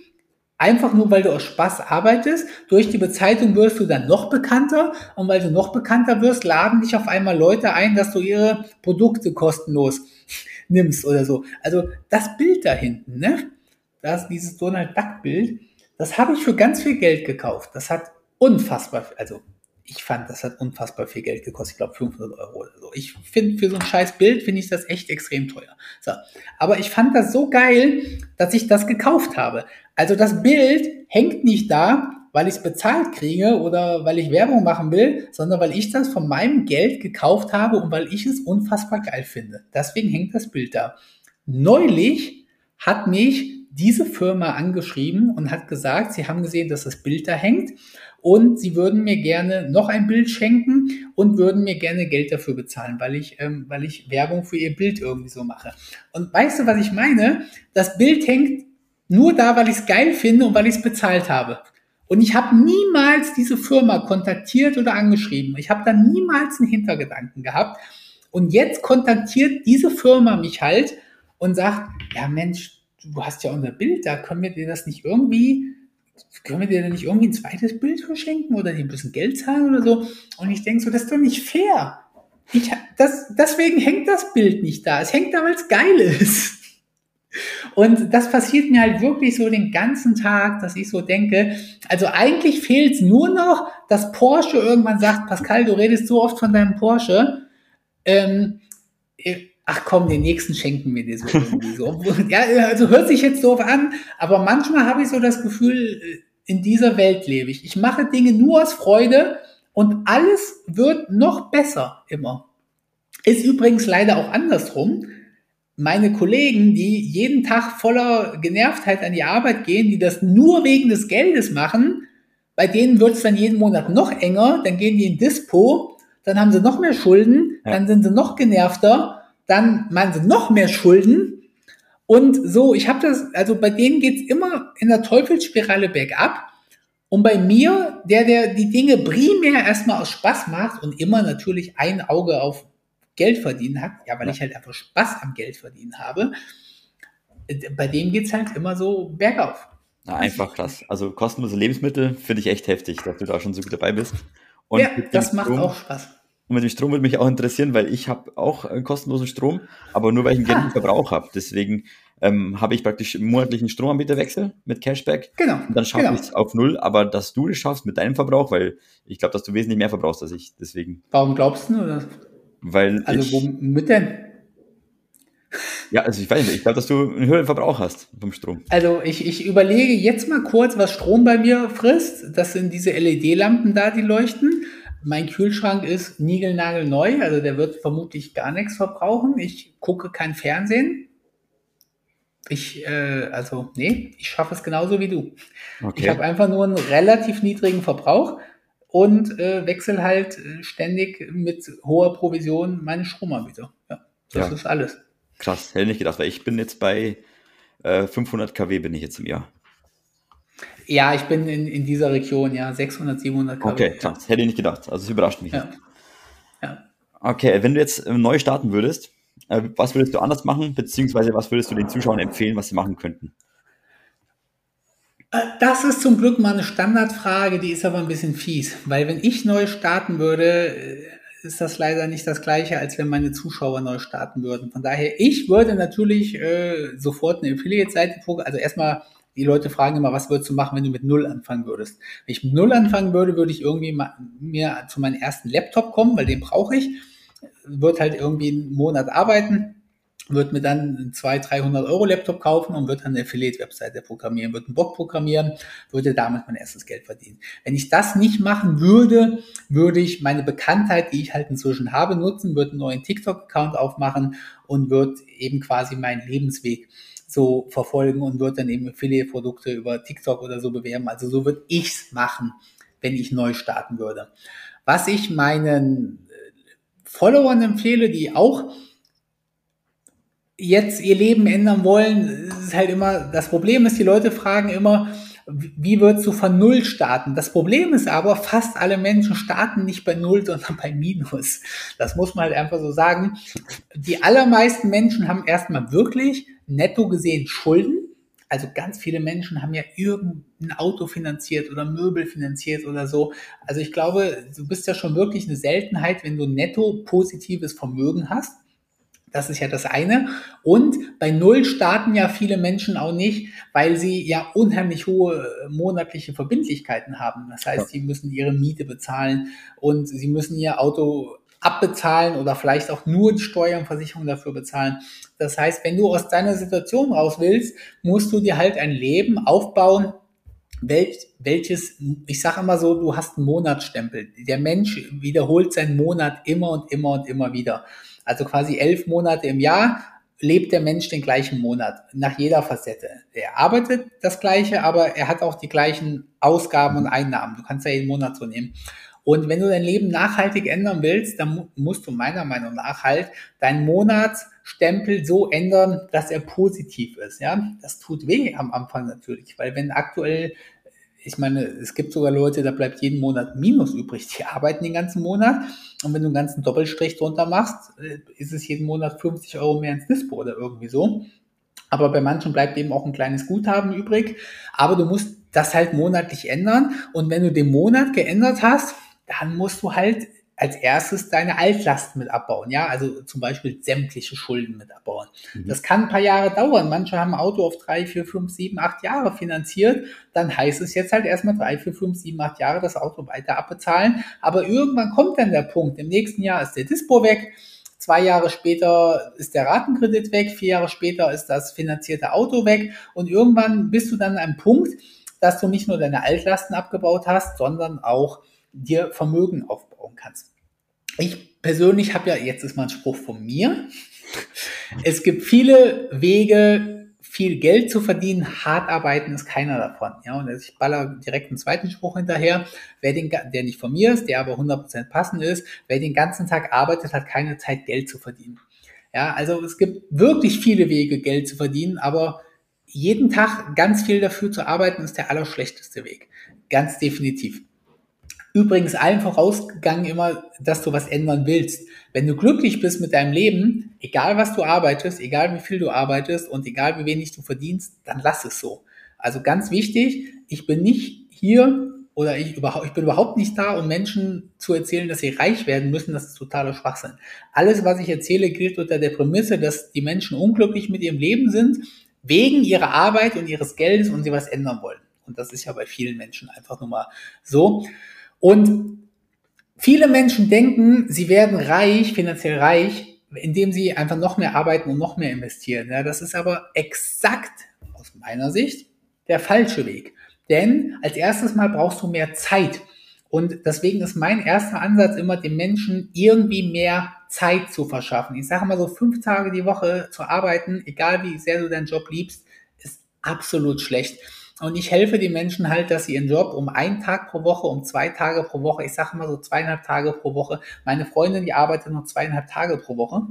Einfach nur, weil du aus Spaß arbeitest. Durch die Bezeitung wirst du dann noch bekannter. Und weil du noch bekannter wirst, laden dich auf einmal Leute ein, dass du ihre Produkte kostenlos nimmst oder so. Also das Bild da hinten, ne? Das, dieses Donald Duck Bild, das habe ich für ganz viel Geld gekauft. Das hat unfassbar, also ich fand, das hat unfassbar viel Geld gekostet. Ich glaube 500 Euro oder so. Ich finde, für so ein scheiß Bild finde ich das echt extrem teuer. So. Aber ich fand das so geil, dass ich das gekauft habe. Also das Bild hängt nicht da, weil ich es bezahlt kriege oder weil ich Werbung machen will, sondern weil ich das von meinem Geld gekauft habe und weil ich es unfassbar geil finde. Deswegen hängt das Bild da. Neulich hat mich diese Firma angeschrieben und hat gesagt, sie haben gesehen, dass das Bild da hängt und sie würden mir gerne noch ein Bild schenken und würden mir gerne Geld dafür bezahlen, weil ich, ähm, weil ich Werbung für ihr Bild irgendwie so mache. Und weißt du, was ich meine? Das Bild hängt nur da, weil ich es geil finde und weil ich es bezahlt habe. Und ich habe niemals diese Firma kontaktiert oder angeschrieben. Ich habe da niemals einen Hintergedanken gehabt. Und jetzt kontaktiert diese Firma mich halt und sagt, ja Mensch, du hast ja unser Bild, da können wir dir das nicht irgendwie können wir dir denn nicht irgendwie ein zweites Bild verschenken oder dir ein bisschen Geld zahlen oder so? Und ich denke so, das ist doch nicht fair. Ich, das, deswegen hängt das Bild nicht da. Es hängt da, weil es geil ist. Und das passiert mir halt wirklich so den ganzen Tag, dass ich so denke, also eigentlich fehlt es nur noch, dass Porsche irgendwann sagt, Pascal, du redest so oft von deinem Porsche, ähm, ach komm, den nächsten schenken wir dir so irgendwie so. Ja, also hört sich jetzt doof an, aber manchmal habe ich so das Gefühl, äh, in dieser Welt lebe ich. Ich mache Dinge nur aus Freude und alles wird noch besser immer. Ist übrigens leider auch andersrum. Meine Kollegen, die jeden Tag voller Genervtheit an die Arbeit gehen, die das nur wegen des Geldes machen, bei denen wird es dann jeden Monat noch enger, dann gehen die in Dispo, dann haben sie noch mehr Schulden, ja. dann sind sie noch genervter dann machen sie noch mehr Schulden. Und so, ich habe das, also bei denen geht's immer in der Teufelsspirale bergab. Und bei mir, der, der die Dinge primär erstmal aus Spaß macht und immer natürlich ein Auge auf Geld verdienen hat, ja, weil ich halt einfach Spaß am Geld verdienen habe, bei dem geht's halt immer so bergauf. Na, einfach krass. Also kostenlose Lebensmittel finde ich echt heftig, dass du da schon so gut dabei bist. Und ja, das macht auch Spaß. Und mit dem Strom würde mich auch interessieren, weil ich habe auch einen kostenlosen Strom, aber nur weil ich einen geringen ah. Verbrauch habe. Deswegen ähm, habe ich praktisch einen monatlichen Stromanbieterwechsel mit Cashback. Genau. Und dann schaffe genau. ich es auf null, aber dass du es schaffst mit deinem Verbrauch, weil ich glaube, dass du wesentlich mehr verbrauchst als ich. Deswegen. Warum glaubst du? Oder? Weil also womit denn? Ja, also ich weiß nicht, ich glaube, dass du einen höheren Verbrauch hast vom Strom. Also ich, ich überlege jetzt mal kurz, was Strom bei mir frisst. Das sind diese LED-Lampen da, die leuchten. Mein Kühlschrank ist niegelnagelneu, also der wird vermutlich gar nichts verbrauchen. Ich gucke kein Fernsehen. Ich, äh, also, nee, ich schaffe es genauso wie du. Okay. Ich habe einfach nur einen relativ niedrigen Verbrauch und äh, wechsle halt äh, ständig mit hoher Provision meine Stromanbieter. Ja, das ja. ist alles. Krass, hätte nicht gedacht, weil ich bin jetzt bei äh, 500 kW bin ich jetzt im Jahr. Ja, ich bin in, in dieser Region, ja, 600, 700 kW. Okay, krass. Hätte ich nicht gedacht. Also es überrascht mich. Ja. ja. Okay, wenn du jetzt äh, neu starten würdest, äh, was würdest du anders machen, beziehungsweise was würdest du den Zuschauern empfehlen, was sie machen könnten? Äh, das ist zum Glück mal eine Standardfrage, die ist aber ein bisschen fies, weil wenn ich neu starten würde, ist das leider nicht das gleiche, als wenn meine Zuschauer neu starten würden. Von daher, ich würde natürlich äh, sofort eine Affiliate-Seite, also erstmal die Leute fragen immer, was würdest du machen, wenn du mit Null anfangen würdest? Wenn ich mit Null anfangen würde, würde ich irgendwie mal, mir zu meinem ersten Laptop kommen, weil den brauche ich. Wird halt irgendwie einen Monat arbeiten wird mir dann einen 200, 300 Euro Laptop kaufen und wird dann eine Affiliate-Webseite programmieren, wird einen Blog programmieren, würde damit mein erstes Geld verdienen. Wenn ich das nicht machen würde, würde ich meine Bekanntheit, die ich halt inzwischen habe, nutzen, würde einen neuen TikTok-Account aufmachen und würde eben quasi meinen Lebensweg so verfolgen und würde dann eben Affiliate-Produkte über TikTok oder so bewerben. Also so würde ich's machen, wenn ich neu starten würde. Was ich meinen Followern empfehle, die auch jetzt ihr Leben ändern wollen, ist halt immer, das Problem ist, die Leute fragen immer, wie würdest du von Null starten? Das Problem ist aber, fast alle Menschen starten nicht bei Null, sondern bei Minus. Das muss man halt einfach so sagen. Die allermeisten Menschen haben erstmal wirklich netto gesehen Schulden. Also ganz viele Menschen haben ja irgendein Auto finanziert oder Möbel finanziert oder so. Also ich glaube, du bist ja schon wirklich eine Seltenheit, wenn du netto positives Vermögen hast. Das ist ja das eine. Und bei Null starten ja viele Menschen auch nicht, weil sie ja unheimlich hohe äh, monatliche Verbindlichkeiten haben. Das heißt, sie müssen ihre Miete bezahlen und sie müssen ihr Auto abbezahlen oder vielleicht auch nur die Steuer und Versicherung dafür bezahlen. Das heißt, wenn du aus deiner Situation raus willst, musst du dir halt ein Leben aufbauen, welches, ich sage immer so, du hast einen Monatsstempel. Der Mensch wiederholt seinen Monat immer und immer und immer wieder. Also quasi elf Monate im Jahr lebt der Mensch den gleichen Monat nach jeder Facette. Er arbeitet das gleiche, aber er hat auch die gleichen Ausgaben und Einnahmen. Du kannst ja jeden Monat so nehmen. Und wenn du dein Leben nachhaltig ändern willst, dann musst du meiner Meinung nach halt deinen Monatsstempel so ändern, dass er positiv ist. Ja, das tut weh am Anfang natürlich, weil wenn aktuell ich meine, es gibt sogar Leute, da bleibt jeden Monat Minus übrig. Die arbeiten den ganzen Monat und wenn du einen ganzen Doppelstrich drunter machst, äh, ist es jeden Monat 50 Euro mehr ins Dispo oder irgendwie so. Aber bei manchen bleibt eben auch ein kleines Guthaben übrig. Aber du musst das halt monatlich ändern. Und wenn du den Monat geändert hast, dann musst du halt als erstes deine Altlasten mit abbauen, ja, also zum Beispiel sämtliche Schulden mit abbauen. Mhm. Das kann ein paar Jahre dauern. Manche haben ein Auto auf drei, vier, fünf, sieben, acht Jahre finanziert. Dann heißt es jetzt halt erstmal drei, vier, fünf, sieben, acht Jahre das Auto weiter abbezahlen. Aber irgendwann kommt dann der Punkt. Im nächsten Jahr ist der Dispo weg. Zwei Jahre später ist der Ratenkredit weg. Vier Jahre später ist das finanzierte Auto weg. Und irgendwann bist du dann an einem Punkt, dass du nicht nur deine Altlasten abgebaut hast, sondern auch dir Vermögen aufbauen kannst. Ich persönlich habe ja, jetzt ist mal ein Spruch von mir, es gibt viele Wege, viel Geld zu verdienen, hart arbeiten ist keiner davon. Ja, und ich baller direkt einen zweiten Spruch hinterher. Wer den, der nicht von mir ist, der aber 100% passend ist, wer den ganzen Tag arbeitet, hat keine Zeit, Geld zu verdienen. Ja, also es gibt wirklich viele Wege, Geld zu verdienen, aber jeden Tag ganz viel dafür zu arbeiten, ist der allerschlechteste Weg. Ganz definitiv. Übrigens allen vorausgegangen immer, dass du was ändern willst. Wenn du glücklich bist mit deinem Leben, egal was du arbeitest, egal wie viel du arbeitest und egal wie wenig du verdienst, dann lass es so. Also ganz wichtig, ich bin nicht hier oder ich, überhaupt, ich bin überhaupt nicht da, um Menschen zu erzählen, dass sie reich werden müssen. Das ist totaler Schwachsinn. Alles, was ich erzähle, gilt unter der Prämisse, dass die Menschen unglücklich mit ihrem Leben sind, wegen ihrer Arbeit und ihres Geldes und sie was ändern wollen. Und das ist ja bei vielen Menschen einfach nur mal so. Und viele Menschen denken, sie werden reich, finanziell reich, indem sie einfach noch mehr arbeiten und noch mehr investieren. Ja, das ist aber exakt aus meiner Sicht der falsche Weg. Denn als erstes Mal brauchst du mehr Zeit. Und deswegen ist mein erster Ansatz immer, den Menschen irgendwie mehr Zeit zu verschaffen. Ich sage mal so fünf Tage die Woche zu arbeiten, egal wie sehr du deinen Job liebst, ist absolut schlecht. Und ich helfe den Menschen halt, dass sie ihren Job um einen Tag pro Woche, um zwei Tage pro Woche, ich sage mal so zweieinhalb Tage pro Woche. Meine Freundin, die arbeitet noch zweieinhalb Tage pro Woche.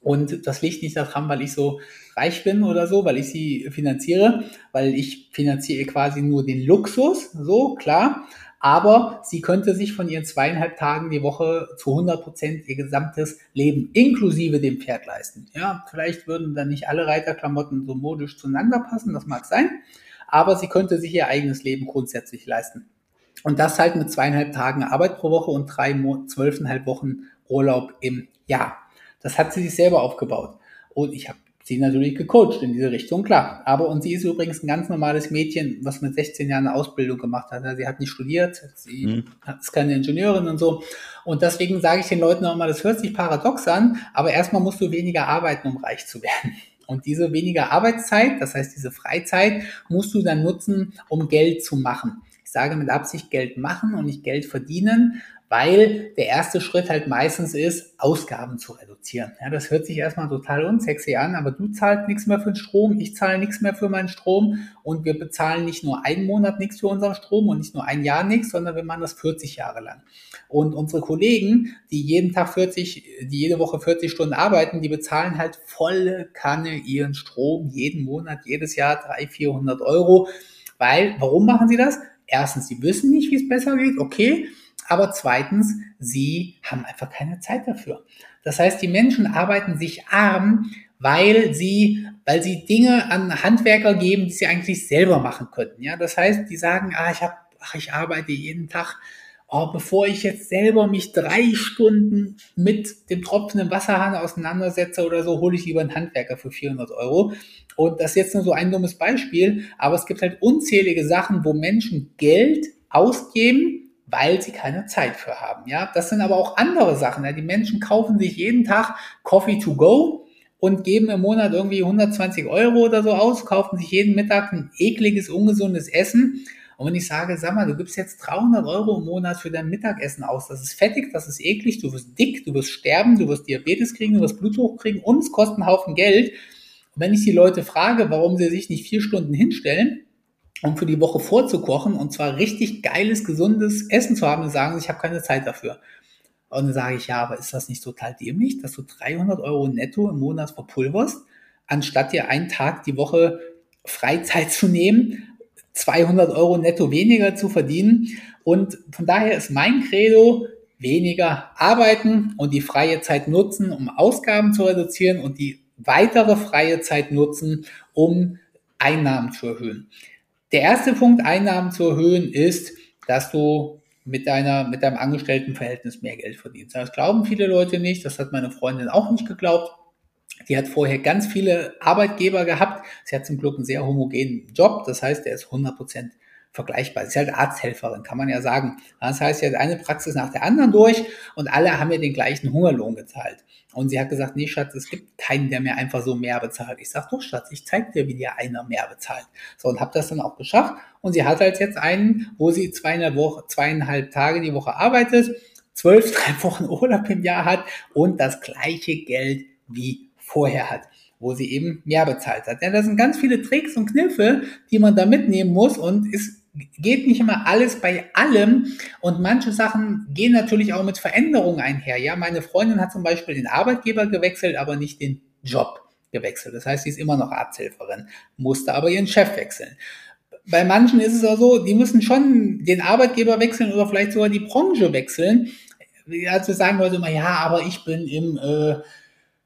Und das liegt nicht daran, weil ich so reich bin oder so, weil ich sie finanziere, weil ich finanziere quasi nur den Luxus, so klar. Aber sie könnte sich von ihren zweieinhalb Tagen die Woche zu 100 Prozent ihr gesamtes Leben inklusive dem Pferd leisten. Ja, vielleicht würden dann nicht alle Reiterklamotten so modisch zueinander passen, das mag sein aber sie könnte sich ihr eigenes Leben grundsätzlich leisten. Und das halt mit zweieinhalb Tagen Arbeit pro Woche und drei, zwölfeinhalb Wochen Urlaub im Jahr. Das hat sie sich selber aufgebaut. Und ich habe sie natürlich gecoacht in diese Richtung, klar. Aber und sie ist übrigens ein ganz normales Mädchen, was mit 16 Jahren eine Ausbildung gemacht hat. Sie hat nicht studiert, sie mhm. ist keine Ingenieurin und so. Und deswegen sage ich den Leuten auch mal, das hört sich paradox an, aber erstmal musst du weniger arbeiten, um reich zu werden. Und diese weniger Arbeitszeit, das heißt diese Freizeit, musst du dann nutzen, um Geld zu machen. Ich sage mit Absicht Geld machen und nicht Geld verdienen, weil der erste Schritt halt meistens ist, Ausgaben zu reduzieren. Ja, das hört sich erstmal total unsexy an, aber du zahlst nichts mehr für den Strom, ich zahle nichts mehr für meinen Strom und wir bezahlen nicht nur einen Monat nichts für unseren Strom und nicht nur ein Jahr nichts, sondern wir machen das 40 Jahre lang. Und unsere Kollegen, die jeden Tag 40, die jede Woche 40 Stunden arbeiten, die bezahlen halt volle Kanne ihren Strom jeden Monat, jedes Jahr 300, 400 Euro. Weil, warum machen sie das? Erstens, sie wissen nicht, wie es besser geht, okay aber zweitens, sie haben einfach keine Zeit dafür. Das heißt, die Menschen arbeiten sich arm, weil sie, weil sie Dinge an Handwerker geben, die sie eigentlich selber machen könnten. Ja, das heißt, die sagen, ah, ich habe, ach, ich arbeite jeden Tag oh, bevor ich jetzt selber mich drei Stunden mit dem tropfenden Wasserhahn auseinandersetze oder so, hole ich lieber einen Handwerker für 400 Euro. Und das ist jetzt nur so ein dummes Beispiel, aber es gibt halt unzählige Sachen, wo Menschen Geld ausgeben, weil sie keine Zeit für haben. Ja, das sind aber auch andere Sachen. Ja? Die Menschen kaufen sich jeden Tag Coffee to go und geben im Monat irgendwie 120 Euro oder so aus, kaufen sich jeden Mittag ein ekliges, ungesundes Essen. Und wenn ich sage, sag mal, du gibst jetzt 300 Euro im Monat für dein Mittagessen aus, das ist fettig, das ist eklig, du wirst dick, du wirst sterben, du wirst Diabetes kriegen, du wirst Blutdruck kriegen und es kostet einen Haufen Geld. Und wenn ich die Leute frage, warum sie sich nicht vier Stunden hinstellen, um für die Woche vorzukochen und zwar richtig geiles, gesundes Essen zu haben, sagen, ich habe keine Zeit dafür. Und dann sage ich, ja, aber ist das nicht total dämlich, dass du 300 Euro netto im Monat verpulverst, anstatt dir einen Tag die Woche Freizeit zu nehmen, 200 Euro netto weniger zu verdienen. Und von daher ist mein Credo, weniger arbeiten und die freie Zeit nutzen, um Ausgaben zu reduzieren und die weitere freie Zeit nutzen, um Einnahmen zu erhöhen. Der erste Punkt, Einnahmen zu erhöhen, ist, dass du mit deiner, mit deinem Angestelltenverhältnis mehr Geld verdienst. Das glauben viele Leute nicht. Das hat meine Freundin auch nicht geglaubt. Die hat vorher ganz viele Arbeitgeber gehabt. Sie hat zum Glück einen sehr homogenen Job. Das heißt, er ist 100 Prozent vergleichbar. Sie ist halt Arzthelferin, kann man ja sagen. Das heißt, sie hat eine Praxis nach der anderen durch und alle haben ihr den gleichen Hungerlohn gezahlt. Und sie hat gesagt, nee, Schatz, es gibt keinen, der mir einfach so mehr bezahlt. Ich sag doch, Schatz, ich zeig dir, wie dir einer mehr bezahlt. So, und habe das dann auch geschafft. Und sie hat halt jetzt einen, wo sie zweieinhalb, Woche, zweieinhalb Tage die Woche arbeitet, zwölf, drei Wochen Urlaub im Jahr hat und das gleiche Geld wie vorher hat wo sie eben mehr bezahlt hat. Ja, das sind ganz viele Tricks und Kniffe, die man da mitnehmen muss und ist geht nicht immer alles bei allem und manche Sachen gehen natürlich auch mit Veränderungen einher. Ja, meine Freundin hat zum Beispiel den Arbeitgeber gewechselt, aber nicht den Job gewechselt. Das heißt, sie ist immer noch Arzthelferin, musste aber ihren Chef wechseln. Bei manchen ist es auch so, die müssen schon den Arbeitgeber wechseln oder vielleicht sogar die Branche wechseln. Also sagen Leute immer, ja, aber ich bin im äh,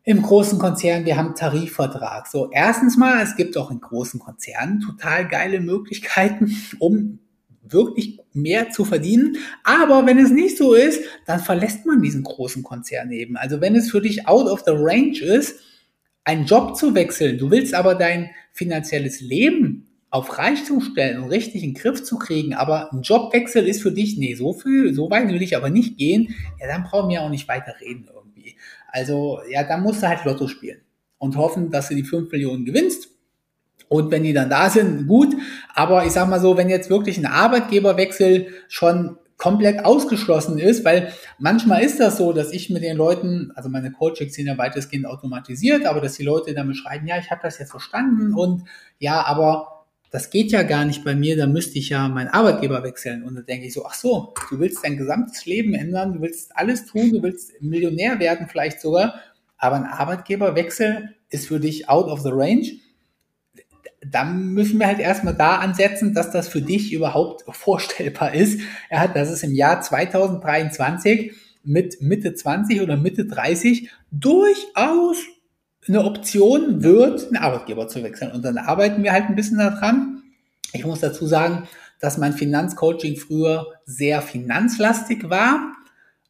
im großen Konzern, wir haben Tarifvertrag. So, erstens mal, es gibt auch in großen Konzernen total geile Möglichkeiten, um wirklich mehr zu verdienen. Aber wenn es nicht so ist, dann verlässt man diesen großen Konzern eben. Also wenn es für dich out of the range ist, einen Job zu wechseln, du willst aber dein finanzielles Leben auf Reichtum stellen und richtig in den Griff zu kriegen, aber ein Jobwechsel ist für dich, nee, so viel, so weit will ich aber nicht gehen, ja, dann brauchen wir auch nicht weiter reden irgendwie. Also, ja, dann musst du halt Lotto spielen und hoffen, dass du die 5 Millionen gewinnst. Und wenn die dann da sind, gut. Aber ich sag mal so, wenn jetzt wirklich ein Arbeitgeberwechsel schon komplett ausgeschlossen ist, weil manchmal ist das so, dass ich mit den Leuten, also meine Coachings sind ja weitestgehend automatisiert, aber dass die Leute dann beschreiben, ja, ich habe das jetzt verstanden und ja, aber das geht ja gar nicht bei mir, da müsste ich ja meinen Arbeitgeber wechseln. Und dann denke ich so, ach so, du willst dein gesamtes Leben ändern, du willst alles tun, du willst Millionär werden vielleicht sogar, aber ein Arbeitgeberwechsel ist für dich out of the range. Dann müssen wir halt erstmal da ansetzen, dass das für dich überhaupt vorstellbar ist. Er hat, das ist im Jahr 2023 mit Mitte 20 oder Mitte 30 durchaus eine Option wird, einen Arbeitgeber zu wechseln. Und dann arbeiten wir halt ein bisschen daran. Ich muss dazu sagen, dass mein Finanzcoaching früher sehr finanzlastig war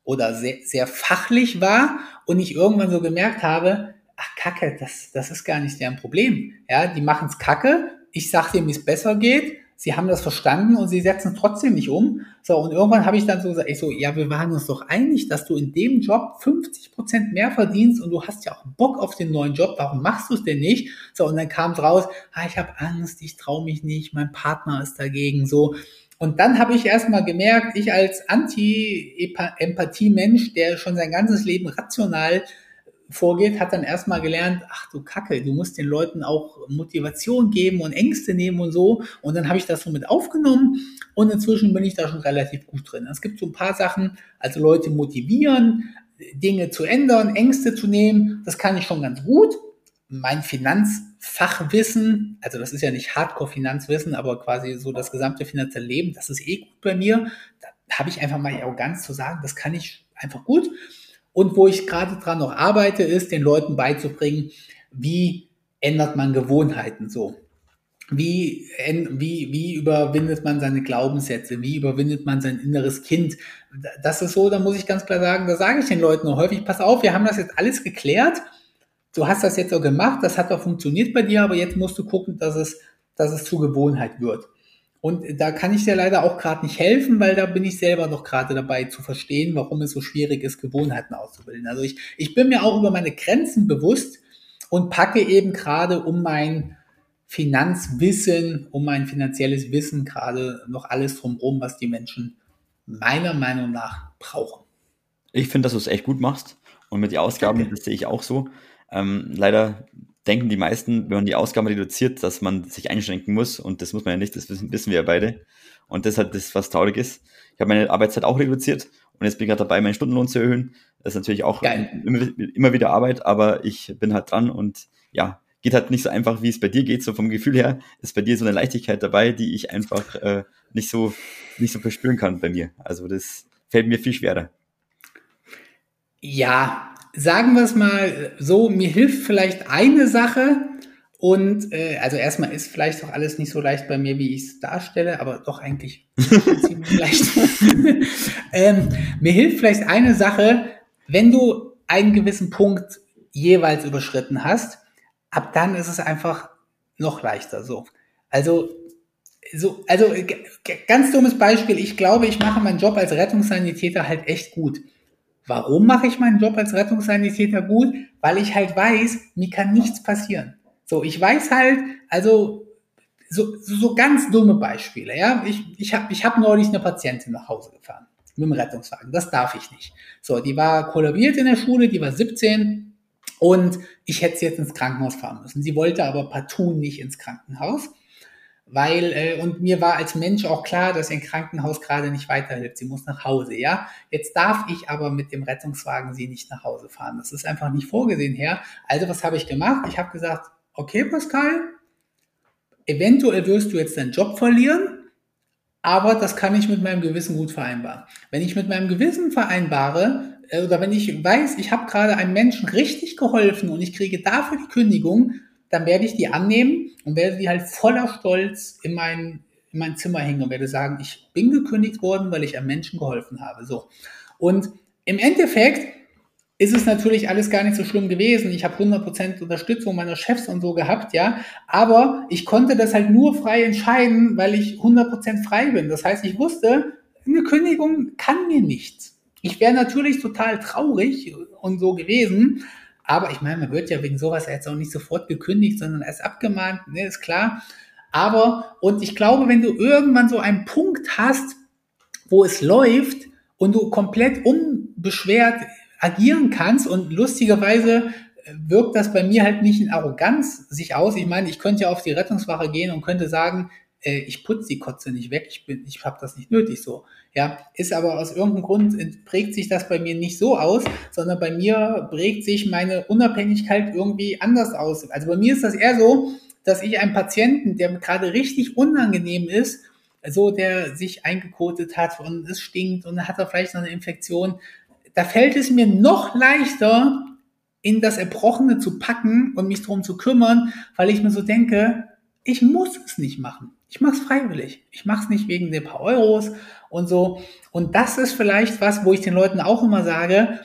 oder sehr, sehr fachlich war und ich irgendwann so gemerkt habe, ach Kacke, das, das ist gar nicht deren Problem. Ja, die machen es Kacke, ich sag dir, wie es besser geht, sie haben das verstanden und sie setzen trotzdem nicht um. So, und irgendwann habe ich dann so gesagt, ich so, ja, wir waren uns doch einig, dass du in dem Job 50 Prozent mehr verdienst und du hast ja auch Bock auf den neuen Job, warum machst du es denn nicht? So, und dann kam es raus, ah, ich habe Angst, ich traue mich nicht, mein Partner ist dagegen, so. Und dann habe ich erstmal gemerkt, ich als Anti-Empathie-Mensch, der schon sein ganzes Leben rational vorgeht, hat dann erstmal gelernt, ach du Kacke, du musst den Leuten auch Motivation geben und Ängste nehmen und so. Und dann habe ich das so mit aufgenommen und inzwischen bin ich da schon relativ gut drin. Es gibt so ein paar Sachen, also Leute motivieren, Dinge zu ändern, Ängste zu nehmen, das kann ich schon ganz gut. Mein Finanzfachwissen, also das ist ja nicht Hardcore-Finanzwissen, aber quasi so das gesamte finanzielle Leben, das ist eh gut bei mir. Da habe ich einfach mal die Arroganz zu sagen, das kann ich einfach gut. Und wo ich gerade dran noch arbeite, ist, den Leuten beizubringen, wie ändert man Gewohnheiten so. Wie, wie, wie überwindet man seine Glaubenssätze? Wie überwindet man sein inneres Kind? Das ist so, da muss ich ganz klar sagen, da sage ich den Leuten auch häufig, pass auf, wir haben das jetzt alles geklärt. Du hast das jetzt auch gemacht, das hat auch funktioniert bei dir, aber jetzt musst du gucken, dass es, dass es zur Gewohnheit wird. Und da kann ich dir leider auch gerade nicht helfen, weil da bin ich selber noch gerade dabei zu verstehen, warum es so schwierig ist, Gewohnheiten auszubilden. Also ich, ich bin mir auch über meine Grenzen bewusst und packe eben gerade um mein Finanzwissen, um mein finanzielles Wissen gerade noch alles drumherum, was die Menschen meiner Meinung nach brauchen. Ich finde, dass du es echt gut machst und mit den Ausgaben, okay. das sehe ich auch so. Ähm, leider denken die meisten, wenn man die Ausgaben reduziert, dass man sich einschränken muss und das muss man ja nicht, das wissen, wissen wir ja beide. Und das ist halt das, was traurig ist. Ich habe meine Arbeitszeit auch reduziert und jetzt bin ich gerade dabei, meinen Stundenlohn zu erhöhen. Das ist natürlich auch immer, immer, wieder Arbeit, aber ich bin halt dran und ja, geht halt nicht so einfach, wie es bei dir geht. So vom Gefühl her ist bei dir so eine Leichtigkeit dabei, die ich einfach äh, nicht so nicht so verspüren kann bei mir. Also das fällt mir viel schwerer. Ja, sagen wir es mal so, mir hilft vielleicht eine Sache und äh, also erstmal ist vielleicht auch alles nicht so leicht bei mir, wie ich es darstelle, aber doch eigentlich ziemlich leicht. ähm, mir hilft vielleicht eine Sache, wenn du einen gewissen Punkt jeweils überschritten hast, ab dann ist es einfach noch leichter so. Also so, also ganz dummes Beispiel. Ich glaube, ich mache meinen Job als Rettungssanitäter halt echt gut. Warum mache ich meinen Job als Rettungssanitäter gut? Weil ich halt weiß, mir kann nichts passieren. So, ich weiß halt, also so, so ganz dumme Beispiele. Ja, ich, ich habe ich hab neulich eine Patientin nach Hause gefahren mit dem Rettungswagen. Das darf ich nicht. So, die war kollabiert in der Schule, die war 17 und ich hätte sie jetzt ins Krankenhaus fahren müssen. Sie wollte aber partout nicht ins Krankenhaus weil, äh, und mir war als Mensch auch klar, dass ein Krankenhaus gerade nicht weiterhilft. Sie muss nach Hause, ja. Jetzt darf ich aber mit dem Rettungswagen sie nicht nach Hause fahren. Das ist einfach nicht vorgesehen her. Also was habe ich gemacht? Ich habe gesagt, okay, Pascal, eventuell wirst du jetzt deinen Job verlieren, aber das kann ich mit meinem Gewissen gut vereinbaren. Wenn ich mit meinem Gewissen vereinbare, äh, oder wenn ich weiß, ich habe gerade einem Menschen richtig geholfen und ich kriege dafür die Kündigung, dann werde ich die annehmen und werde die halt voller Stolz in mein, in mein Zimmer hängen und werde sagen, ich bin gekündigt worden, weil ich einem Menschen geholfen habe. So. Und im Endeffekt ist es natürlich alles gar nicht so schlimm gewesen. Ich habe 100% Unterstützung meiner Chefs und so gehabt, ja. Aber ich konnte das halt nur frei entscheiden, weil ich 100% frei bin. Das heißt, ich wusste, eine Kündigung kann mir nichts. Ich wäre natürlich total traurig und so gewesen, aber ich meine, man wird ja wegen sowas jetzt auch nicht sofort gekündigt, sondern erst abgemahnt, ne, ist klar. Aber, und ich glaube, wenn du irgendwann so einen Punkt hast, wo es läuft und du komplett unbeschwert agieren kannst und lustigerweise wirkt das bei mir halt nicht in Arroganz sich aus. Ich meine, ich könnte ja auf die Rettungswache gehen und könnte sagen, äh, ich putze die Kotze nicht weg, ich bin, ich habe das nicht nötig so. Ja, ist aber aus irgendeinem Grund prägt sich das bei mir nicht so aus, sondern bei mir prägt sich meine Unabhängigkeit irgendwie anders aus. Also bei mir ist das eher so, dass ich einen Patienten, der gerade richtig unangenehm ist, so der sich eingekotet hat und es stinkt und hat er vielleicht noch eine Infektion, da fällt es mir noch leichter, in das Erbrochene zu packen und mich darum zu kümmern, weil ich mir so denke, ich muss es nicht machen. Ich mache es freiwillig. Ich mache es nicht wegen der paar Euros und so. Und das ist vielleicht was, wo ich den Leuten auch immer sage,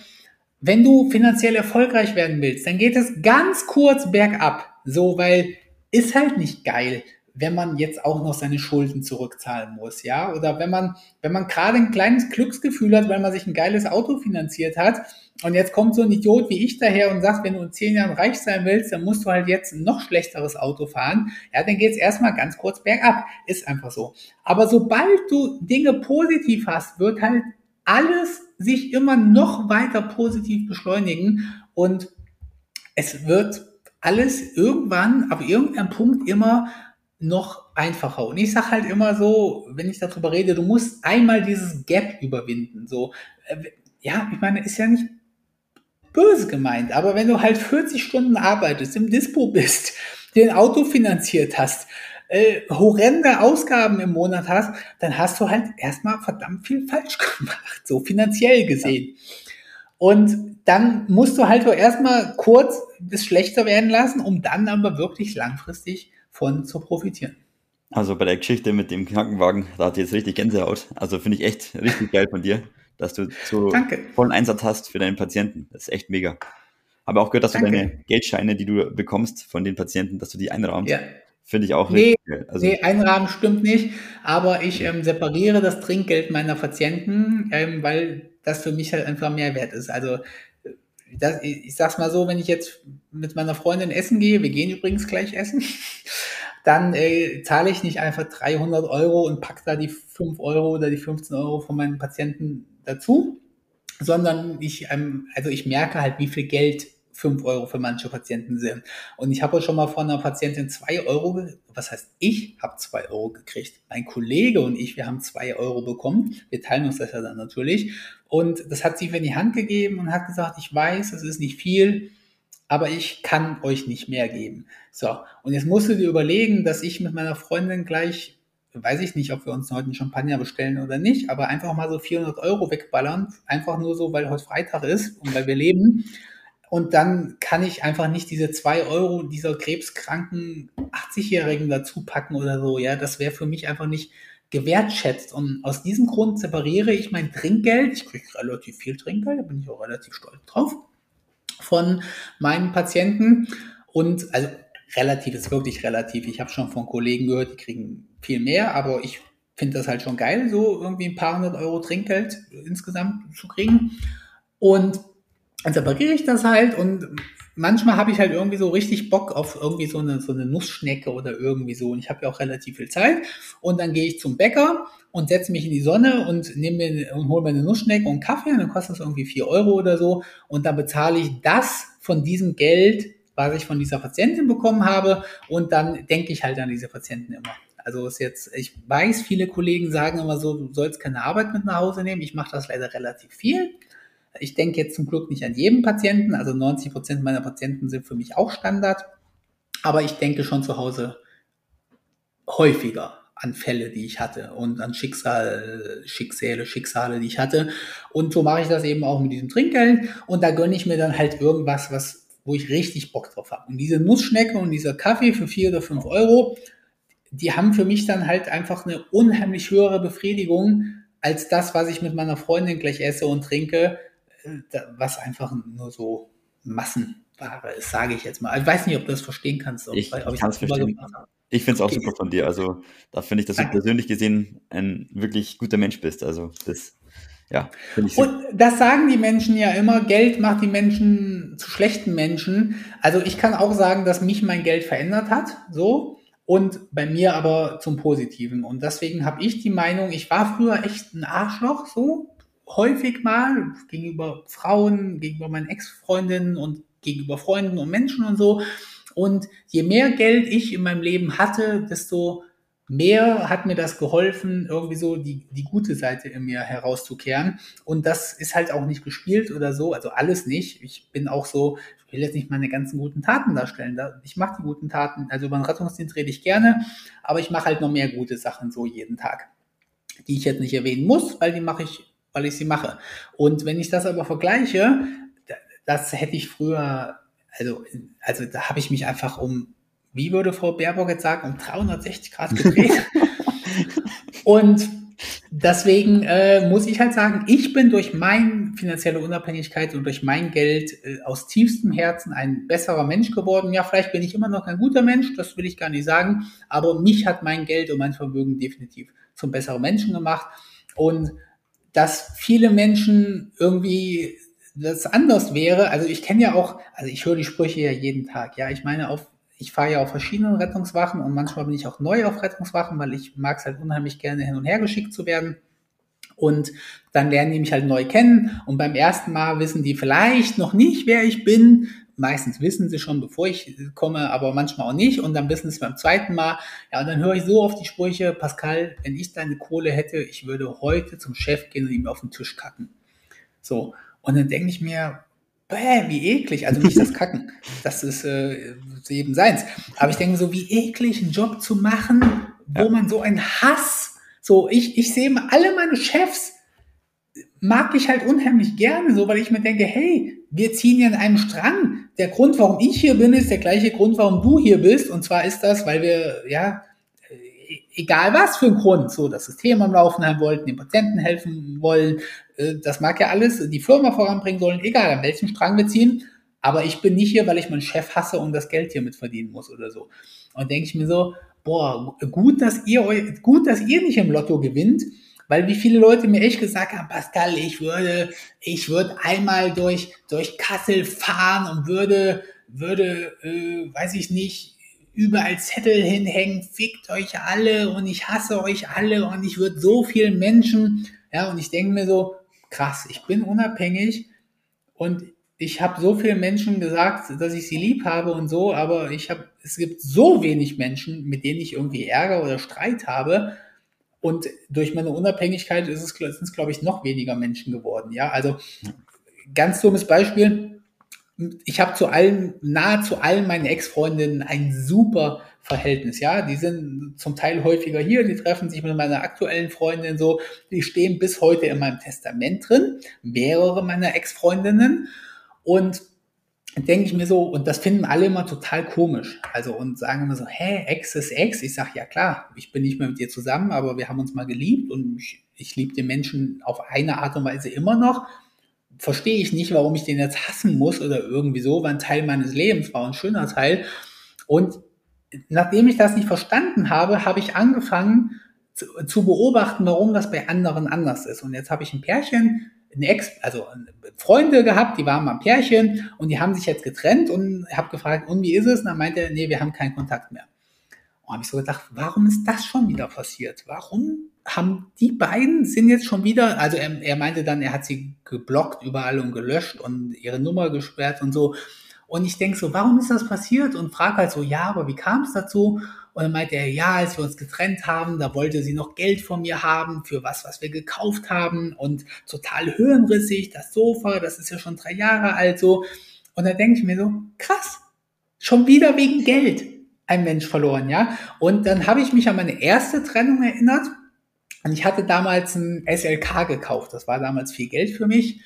wenn du finanziell erfolgreich werden willst, dann geht es ganz kurz bergab. So, weil ist halt nicht geil, wenn man jetzt auch noch seine Schulden zurückzahlen muss, ja? Oder wenn man, wenn man gerade ein kleines Glücksgefühl hat, weil man sich ein geiles Auto finanziert hat und jetzt kommt so ein Idiot wie ich daher und sagt, wenn du in zehn Jahren reich sein willst, dann musst du halt jetzt ein noch schlechteres Auto fahren, ja, dann geht's erstmal ganz kurz bergab. Ist einfach so. Aber sobald du Dinge positiv hast, wird halt alles sich immer noch weiter positiv beschleunigen und es wird alles irgendwann, auf irgendeinem Punkt immer noch einfacher. Und ich sage halt immer so, wenn ich darüber rede, du musst einmal dieses Gap überwinden. So, äh, ja, ich meine, ist ja nicht böse gemeint, aber wenn du halt 40 Stunden arbeitest, im Dispo bist, den Auto finanziert hast, äh, horrende Ausgaben im Monat hast, dann hast du halt erstmal verdammt viel falsch gemacht, so finanziell gesehen. Ja. Und dann musst du halt so erstmal kurz das schlechter werden lassen, um dann aber wirklich langfristig von zu profitieren. Also bei der Geschichte mit dem Krankenwagen, da hat jetzt richtig Gänsehaut. Also finde ich echt richtig geil von dir, dass du so Danke. vollen Einsatz hast für deinen Patienten. Das ist echt mega. Aber auch gehört, dass Danke. du deine Geldscheine, die du bekommst von den Patienten, dass du die einrahmst. Ja. Finde ich auch nee, richtig. Also, nee, einrahmen stimmt nicht, aber ich ähm, separiere das Trinkgeld meiner Patienten, ähm, weil das für mich halt einfach mehr wert ist. Also das, ich sag's mal so, wenn ich jetzt mit meiner Freundin essen gehe, wir gehen übrigens gleich essen, dann äh, zahle ich nicht einfach 300 Euro und pack da die 5 Euro oder die 15 Euro von meinen Patienten dazu, sondern ich, ähm, also ich merke halt, wie viel Geld 5 Euro für manche Patienten sind. Und ich habe schon mal von einer Patientin 2 Euro, was heißt, ich habe 2 Euro gekriegt. Mein Kollege und ich, wir haben 2 Euro bekommen. Wir teilen uns das ja dann natürlich. Und das hat sie mir in die Hand gegeben und hat gesagt, ich weiß, es ist nicht viel, aber ich kann euch nicht mehr geben. So, und jetzt musst du dir überlegen, dass ich mit meiner Freundin gleich, weiß ich nicht, ob wir uns heute einen Champagner bestellen oder nicht, aber einfach mal so 400 Euro wegballern, einfach nur so, weil heute Freitag ist und weil wir leben. Und dann kann ich einfach nicht diese zwei Euro dieser krebskranken 80-Jährigen dazu packen oder so. Ja, das wäre für mich einfach nicht gewertschätzt. Und aus diesem Grund separiere ich mein Trinkgeld. Ich kriege relativ viel Trinkgeld, da bin ich auch relativ stolz drauf, von meinen Patienten. Und also relativ ist wirklich relativ. Ich habe schon von Kollegen gehört, die kriegen viel mehr, aber ich finde das halt schon geil, so irgendwie ein paar hundert Euro Trinkgeld insgesamt zu kriegen. Und dann separiere ich das halt und manchmal habe ich halt irgendwie so richtig Bock auf irgendwie so eine, so eine Nussschnecke oder irgendwie so. Und ich habe ja auch relativ viel Zeit. Und dann gehe ich zum Bäcker und setze mich in die Sonne und nehme mir und hole mir eine Nussschnecke und einen Kaffee. Und dann kostet das irgendwie vier Euro oder so. Und dann bezahle ich das von diesem Geld, was ich von dieser Patientin bekommen habe. Und dann denke ich halt an diese Patienten immer. Also ist jetzt, ich weiß, viele Kollegen sagen immer so, du sollst keine Arbeit mit nach Hause nehmen. Ich mache das leider relativ viel. Ich denke jetzt zum Glück nicht an jeden Patienten, also 90 Prozent meiner Patienten sind für mich auch Standard, aber ich denke schon zu Hause häufiger an Fälle, die ich hatte und an Schicksal, Schicksale, Schicksale, die ich hatte. Und so mache ich das eben auch mit diesem Trinkgeld und da gönne ich mir dann halt irgendwas, was, wo ich richtig Bock drauf habe. Und diese Nussschnecke und dieser Kaffee für vier oder fünf Euro, die haben für mich dann halt einfach eine unheimlich höhere Befriedigung als das, was ich mit meiner Freundin gleich esse und trinke, was einfach nur so Massenware ist, sage ich jetzt mal. Ich weiß nicht, ob du das verstehen kannst. ich, ich kann es verstehen. Ich finde es auch okay. super von dir. Also da finde ich, dass Danke. du persönlich gesehen ein wirklich guter Mensch bist. Also das, ja, Und das sagen die Menschen ja immer, Geld macht die Menschen zu schlechten Menschen. Also ich kann auch sagen, dass mich mein Geld verändert hat, so. Und bei mir aber zum Positiven. Und deswegen habe ich die Meinung, ich war früher echt ein Arschloch, so häufig mal gegenüber Frauen, gegenüber meinen Ex-Freundinnen und gegenüber Freunden und Menschen und so. Und je mehr Geld ich in meinem Leben hatte, desto mehr hat mir das geholfen, irgendwie so die, die gute Seite in mir herauszukehren. Und das ist halt auch nicht gespielt oder so, also alles nicht. Ich bin auch so, ich will jetzt nicht meine ganzen guten Taten darstellen. Ich mache die guten Taten, also über den Rettungsdienst rede ich gerne, aber ich mache halt noch mehr gute Sachen so jeden Tag, die ich jetzt nicht erwähnen muss, weil die mache ich weil ich sie mache. Und wenn ich das aber vergleiche, das hätte ich früher, also, also da habe ich mich einfach um, wie würde Frau Baerbock jetzt sagen, um 360 Grad gedreht. und deswegen äh, muss ich halt sagen, ich bin durch meine finanzielle Unabhängigkeit und durch mein Geld äh, aus tiefstem Herzen ein besserer Mensch geworden. Ja, vielleicht bin ich immer noch ein guter Mensch, das will ich gar nicht sagen, aber mich hat mein Geld und mein Vermögen definitiv zum besseren Menschen gemacht. Und dass viele Menschen irgendwie das anders wäre, also ich kenne ja auch, also ich höre die Sprüche ja jeden Tag, ja, ich meine, auf ich fahre ja auf verschiedenen Rettungswachen und manchmal bin ich auch neu auf Rettungswachen, weil ich mag es halt unheimlich gerne hin und her geschickt zu werden. Und dann lernen die mich halt neu kennen und beim ersten Mal wissen die vielleicht noch nicht, wer ich bin. Meistens wissen sie schon, bevor ich komme, aber manchmal auch nicht. Und dann wissen sie es beim zweiten Mal. Ja, und dann höre ich so auf die Sprüche, Pascal, wenn ich deine Kohle hätte, ich würde heute zum Chef gehen und ihm auf den Tisch kacken. So. Und dann denke ich mir, bäh, wie eklig. Also nicht das Kacken. Das ist äh, eben seins. Aber ich denke so, wie eklig, einen Job zu machen, wo ja. man so einen Hass, so ich, ich sehe alle meine Chefs, mag ich halt unheimlich gerne, so weil ich mir denke, hey, wir ziehen ja in einem Strang. Der Grund, warum ich hier bin, ist der gleiche Grund, warum du hier bist. Und zwar ist das, weil wir, ja, egal was für ein Grund, so das System am Laufen haben wollten, den Patienten helfen wollen, äh, das mag ja alles die Firma voranbringen sollen, egal an welchem Strang wir ziehen. Aber ich bin nicht hier, weil ich meinen Chef hasse und das Geld hier mit verdienen muss oder so. Und denke ich mir so, boah, gut, dass ihr euch, gut, dass ihr nicht im Lotto gewinnt, weil wie viele Leute mir echt gesagt haben, Pascal, ich würde, ich würde einmal durch, durch Kassel fahren und würde, würde, äh, weiß ich nicht, überall Zettel hinhängen, fickt euch alle und ich hasse euch alle und ich würde so vielen Menschen, ja, und ich denke mir so, krass, ich bin unabhängig und ich habe so vielen Menschen gesagt, dass ich sie lieb habe und so, aber ich habe, es gibt so wenig Menschen, mit denen ich irgendwie Ärger oder Streit habe. Und durch meine Unabhängigkeit ist es, sind es, glaube ich, noch weniger Menschen geworden. Ja, also ganz dummes Beispiel. Ich habe zu allen, nahezu allen meinen Ex-Freundinnen ein super Verhältnis. Ja, die sind zum Teil häufiger hier, die treffen sich mit meiner aktuellen Freundin so, die stehen bis heute in meinem Testament drin, mehrere meiner Ex-Freundinnen. Und denke ich mir so, und das finden alle immer total komisch. Also und sagen immer so, hä, Ex ist Ex. Ich sage, ja klar, ich bin nicht mehr mit dir zusammen, aber wir haben uns mal geliebt und ich, ich liebe den Menschen auf eine Art und Weise immer noch. Verstehe ich nicht, warum ich den jetzt hassen muss oder irgendwie so, war ein Teil meines Lebens, war ein schöner Teil. Und nachdem ich das nicht verstanden habe, habe ich angefangen zu, zu beobachten, warum das bei anderen anders ist. Und jetzt habe ich ein Pärchen, Ex, also Freunde gehabt, die waren mal ein Pärchen und die haben sich jetzt getrennt und habe gefragt, und wie ist es? Und dann meinte er, nee, wir haben keinen Kontakt mehr. Und habe ich so gedacht, warum ist das schon wieder passiert? Warum haben die beiden sind jetzt schon wieder, also er, er meinte dann, er hat sie geblockt überall und gelöscht und ihre Nummer gesperrt und so. Und ich denke so, warum ist das passiert? Und frage halt so, ja, aber wie kam es dazu? Und dann meinte er, ja, als wir uns getrennt haben, da wollte sie noch Geld von mir haben für was, was wir gekauft haben und total höhenrissig, das Sofa, das ist ja schon drei Jahre alt so. Und da denke ich mir so, krass, schon wieder wegen Geld ein Mensch verloren, ja. Und dann habe ich mich an meine erste Trennung erinnert. Und ich hatte damals ein SLK gekauft. Das war damals viel Geld für mich.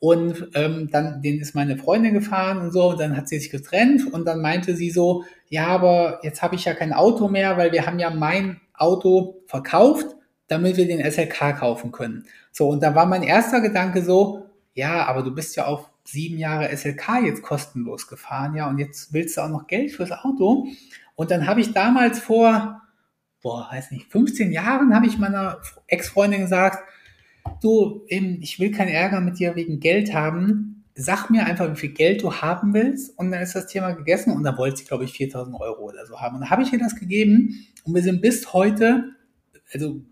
Und ähm, dann den ist meine Freundin gefahren und so, und dann hat sie sich getrennt und dann meinte sie so, ja, aber jetzt habe ich ja kein Auto mehr, weil wir haben ja mein Auto verkauft, damit wir den SLK kaufen können. So, und da war mein erster Gedanke so, ja, aber du bist ja auf sieben Jahre SLK jetzt kostenlos gefahren, ja, und jetzt willst du auch noch Geld fürs Auto. Und dann habe ich damals vor, boah, weiß nicht, 15 Jahren habe ich meiner Ex-Freundin gesagt, du, ich will keinen Ärger mit dir wegen Geld haben. Sag mir einfach, wie viel Geld du haben willst und dann ist das Thema gegessen und da wollte sie, glaube ich, 4000 Euro oder so haben. Und dann habe ich ihr das gegeben und wir sind bis heute, also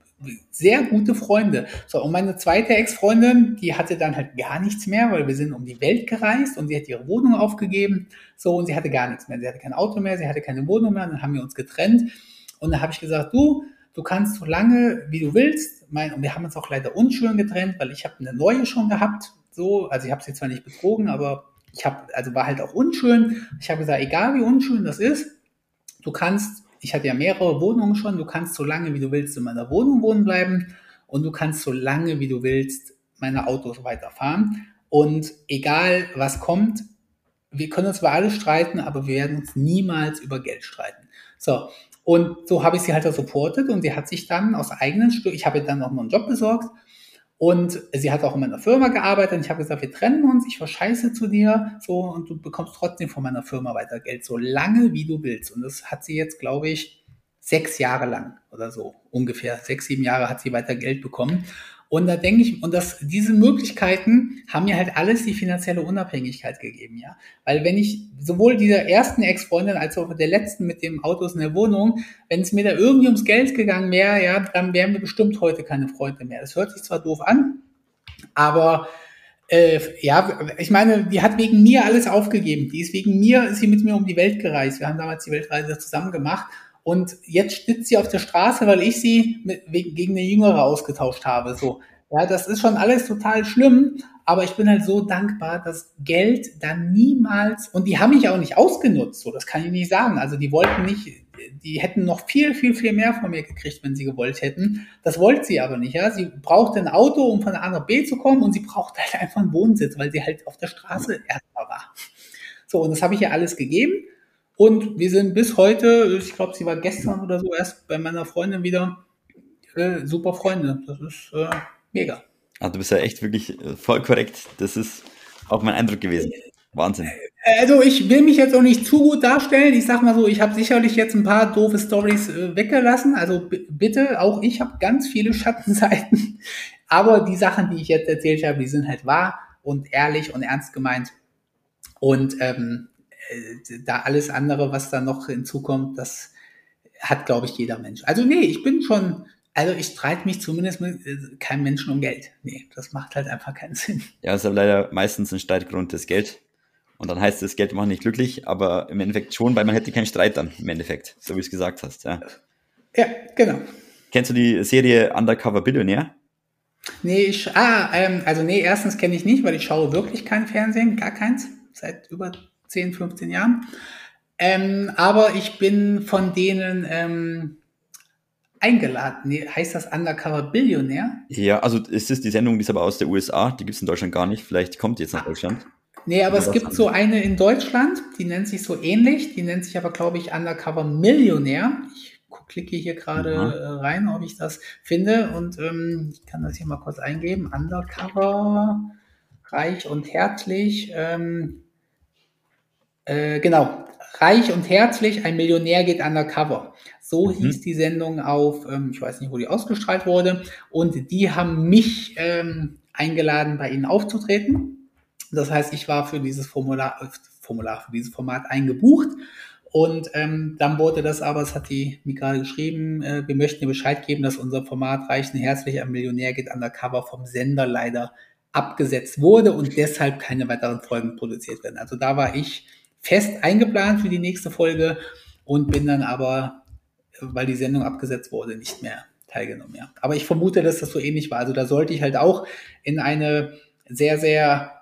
sehr gute Freunde. So, und meine zweite Ex-Freundin, die hatte dann halt gar nichts mehr, weil wir sind um die Welt gereist und sie hat ihre Wohnung aufgegeben. So, und sie hatte gar nichts mehr. Sie hatte kein Auto mehr, sie hatte keine Wohnung mehr. Und dann haben wir uns getrennt. Und dann habe ich gesagt, du, du kannst so lange, wie du willst, mein, und wir haben uns auch leider unschön getrennt, weil ich habe eine neue schon gehabt, so, also ich habe sie zwar nicht betrogen, aber ich habe, also war halt auch unschön. Ich habe gesagt, egal wie unschön das ist, du kannst, ich hatte ja mehrere Wohnungen schon, du kannst so lange, wie du willst, in meiner Wohnung wohnen bleiben und du kannst so lange, wie du willst, meine Autos weiterfahren. Und egal was kommt, wir können uns über alles streiten, aber wir werden uns niemals über Geld streiten. So, Und so habe ich sie halt supportet und sie hat sich dann aus eigenen Stück, ich habe ihr dann noch einen Job besorgt und sie hat auch in meiner Firma gearbeitet und ich habe gesagt, wir trennen uns, ich war scheiße zu dir, so, und du bekommst trotzdem von meiner Firma weiter Geld, so lange wie du willst. Und das hat sie jetzt, glaube ich, sechs Jahre lang oder so, ungefähr sechs, sieben Jahre hat sie weiter Geld bekommen. Und da denke ich, und das, diese Möglichkeiten haben mir halt alles die finanzielle Unabhängigkeit gegeben, ja. Weil wenn ich sowohl dieser ersten Ex-Freundin als auch der letzten mit dem Autos in der Wohnung, wenn es mir da irgendwie ums Geld gegangen wäre, ja, dann wären wir bestimmt heute keine Freunde mehr. Das hört sich zwar doof an, aber äh, ja, ich meine, die hat wegen mir alles aufgegeben. Die ist wegen mir, ist sie mit mir um die Welt gereist. Wir haben damals die Weltreise zusammen gemacht und jetzt sitzt sie auf der Straße, weil ich sie mit, gegen eine Jüngere ausgetauscht habe. So, ja, das ist schon alles total schlimm, aber ich bin halt so dankbar, dass Geld dann niemals und die haben mich auch nicht ausgenutzt. So, das kann ich nicht sagen. Also die wollten nicht, die hätten noch viel, viel, viel mehr von mir gekriegt, wenn sie gewollt hätten. Das wollte sie aber nicht. Ja, sie brauchte ein Auto, um von A nach B zu kommen, und sie brauchte halt einfach einen Wohnsitz, weil sie halt auf der Straße erstmal war. So, und das habe ich ihr alles gegeben. Und wir sind bis heute, ich glaube, sie war gestern oder so erst bei meiner Freundin wieder, äh, super Freunde. Das ist äh, mega. Ah, du bist ja echt wirklich äh, voll korrekt. Das ist auch mein Eindruck gewesen. Wahnsinn. Äh, also ich will mich jetzt auch nicht zu gut darstellen. Ich sag mal so, ich habe sicherlich jetzt ein paar doofe Stories äh, weggelassen. Also bitte, auch ich habe ganz viele Schattenseiten. Aber die Sachen, die ich jetzt erzählt habe, die sind halt wahr und ehrlich und ernst gemeint. Und ähm, äh, da alles andere, was da noch hinzukommt, das hat, glaube ich, jeder Mensch. Also nee, ich bin schon, also ich streite mich zumindest mit äh, keinem Menschen um Geld. Nee, das macht halt einfach keinen Sinn. Ja, ist aber leider meistens ein Streitgrund das Geld. Und dann heißt das Geld macht nicht glücklich, aber im Endeffekt schon, weil man hätte keinen Streit dann im Endeffekt, so wie es gesagt hast. Ja, ja genau. Kennst du die Serie Undercover Billionär? Nee, ich, ah, ähm, also nee, erstens kenne ich nicht, weil ich schaue wirklich kein Fernsehen, gar keins, seit über 10, 15 Jahren. Ähm, aber ich bin von denen ähm, eingeladen. Nee, heißt das Undercover Billionär? Ja, also es ist die Sendung, die ist aber aus der USA, die gibt es in Deutschland gar nicht. Vielleicht kommt die jetzt nach Deutschland. Nee, aber es gibt so eine in Deutschland, die nennt sich so ähnlich, die nennt sich aber, glaube ich, Undercover Millionär. Ich klicke hier gerade mhm. rein, ob ich das finde und ähm, ich kann das hier mal kurz eingeben. Undercover, reich und herzlich. Ähm, äh, genau, reich und herzlich, ein Millionär geht undercover. So mhm. hieß die Sendung auf, ähm, ich weiß nicht, wo die ausgestrahlt wurde. Und die haben mich ähm, eingeladen, bei ihnen aufzutreten. Das heißt, ich war für dieses Formular, Formular für dieses Format eingebucht. Und ähm, dann wurde das aber, das hat die mir gerade geschrieben, äh, wir möchten dir Bescheid geben, dass unser Format Reich und Herzlich ein Millionär geht undercover vom Sender leider abgesetzt wurde und deshalb keine weiteren Folgen produziert werden. Also da war ich fest eingeplant für die nächste Folge und bin dann aber, weil die Sendung abgesetzt wurde, nicht mehr teilgenommen. Ja. Aber ich vermute, dass das so ähnlich war. Also da sollte ich halt auch in eine sehr, sehr,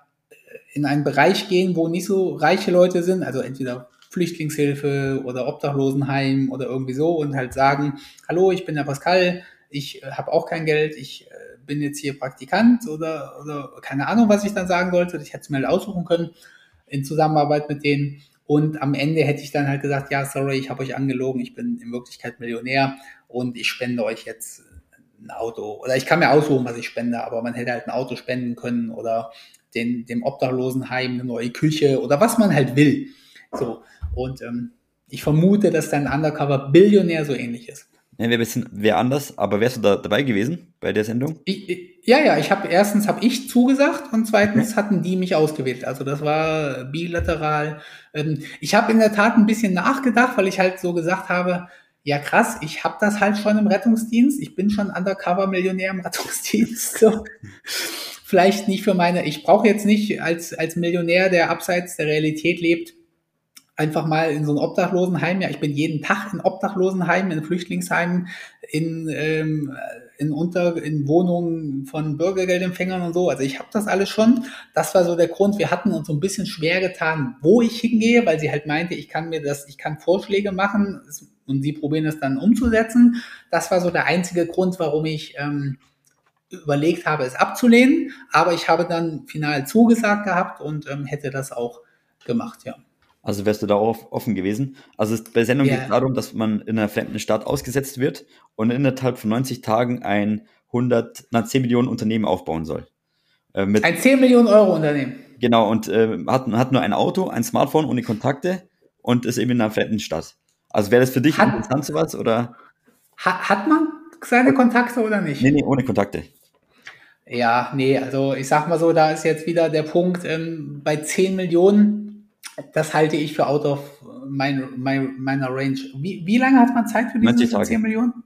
in einen Bereich gehen, wo nicht so reiche Leute sind, also entweder Flüchtlingshilfe oder Obdachlosenheim oder irgendwie so und halt sagen, hallo, ich bin der Pascal, ich äh, habe auch kein Geld, ich äh, bin jetzt hier Praktikant oder, oder keine Ahnung, was ich dann sagen sollte. Ich hätte es mir halt aussuchen können in Zusammenarbeit mit denen. Und am Ende hätte ich dann halt gesagt, ja, sorry, ich habe euch angelogen, ich bin in Wirklichkeit Millionär und ich spende euch jetzt ein Auto. Oder ich kann mir aussuchen, was ich spende, aber man hätte halt ein Auto spenden können oder den, dem Obdachlosenheim eine neue Küche oder was man halt will. So. Und ähm, ich vermute, dass dein Undercover-Billionär so ähnlich ist. Ja, wäre bisschen wär anders, aber wärst du da dabei gewesen bei der Sendung? Ich, ich, ja, ja, ich habe erstens habe ich zugesagt und zweitens hatten die mich ausgewählt. Also das war bilateral. Ähm, ich habe in der Tat ein bisschen nachgedacht, weil ich halt so gesagt habe, ja krass, ich habe das halt schon im Rettungsdienst. Ich bin schon Undercover-Millionär im Rettungsdienst. So. Vielleicht nicht für meine, ich brauche jetzt nicht als, als Millionär, der abseits der Realität lebt, einfach mal in so ein Obdachlosenheim. Ja, ich bin jeden Tag in Obdachlosenheimen, in Flüchtlingsheimen, in, ähm, in Unter, in Wohnungen von Bürgergeldempfängern und so. Also ich habe das alles schon. Das war so der Grund. Wir hatten uns so ein bisschen schwer getan, wo ich hingehe, weil sie halt meinte, ich kann mir das, ich kann Vorschläge machen und sie probieren das dann umzusetzen. Das war so der einzige Grund, warum ich ähm, überlegt habe, es abzulehnen. Aber ich habe dann final zugesagt gehabt und ähm, hätte das auch gemacht, ja. Also wärst du da auch offen gewesen. Also es, bei Sendung yeah. geht es darum, dass man in einer fremden Stadt ausgesetzt wird und innerhalb von 90 Tagen ein 100, na, 10 Millionen Unternehmen aufbauen soll. Äh, ein 10 Millionen Euro Unternehmen. Genau, und äh, hat, hat nur ein Auto, ein Smartphone ohne Kontakte und ist eben in einer fremden Stadt. Also wäre das für dich hat, interessant sowas oder? Hat, hat man seine Kontakte oder nicht? Nee, nee, ohne Kontakte. Ja, nee, also ich sag mal so, da ist jetzt wieder der Punkt, ähm, bei 10 Millionen, das halte ich für out of mein, mein, meiner Range. Wie, wie lange hat man Zeit für diese 10 Millionen?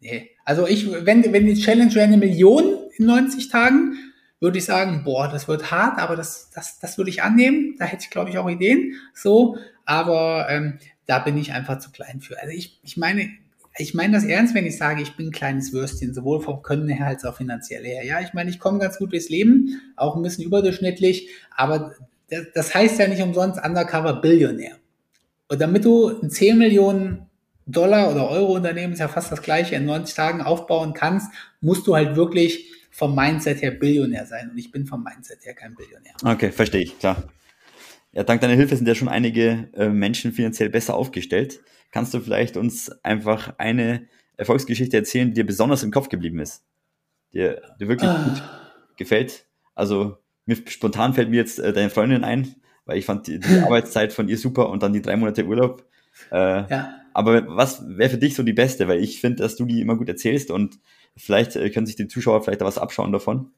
Nee. Also ich, wenn, wenn die Challenge wäre eine Million in 90 Tagen, würde ich sagen, boah, das wird hart, aber das, das, das würde ich annehmen. Da hätte ich, glaube ich, auch Ideen. So, aber ähm, da bin ich einfach zu klein für. Also ich, ich meine, ich meine das ernst, wenn ich sage, ich bin ein kleines Würstchen, sowohl vom Können her als auch finanziell her. Ja, ich meine, ich komme ganz gut durchs Leben, auch ein bisschen überdurchschnittlich, aber das heißt ja nicht umsonst Undercover Billionär. Und damit du ein 10 Millionen Dollar oder Euro Unternehmen, ist ja fast das gleiche, in 90 Tagen aufbauen kannst, musst du halt wirklich vom Mindset her Billionär sein. Und ich bin vom Mindset her kein Billionär. Okay, verstehe ich, klar. Ja, dank deiner Hilfe sind ja schon einige äh, Menschen finanziell besser aufgestellt. Kannst du vielleicht uns einfach eine Erfolgsgeschichte erzählen, die dir besonders im Kopf geblieben ist? Die dir wirklich ah. gut gefällt? Also mir spontan fällt mir jetzt äh, deine Freundin ein, weil ich fand die, die Arbeitszeit von ihr super und dann die drei Monate Urlaub. Äh, ja. Aber was wäre für dich so die beste? Weil ich finde, dass du die immer gut erzählst und vielleicht äh, können sich die Zuschauer vielleicht da was abschauen davon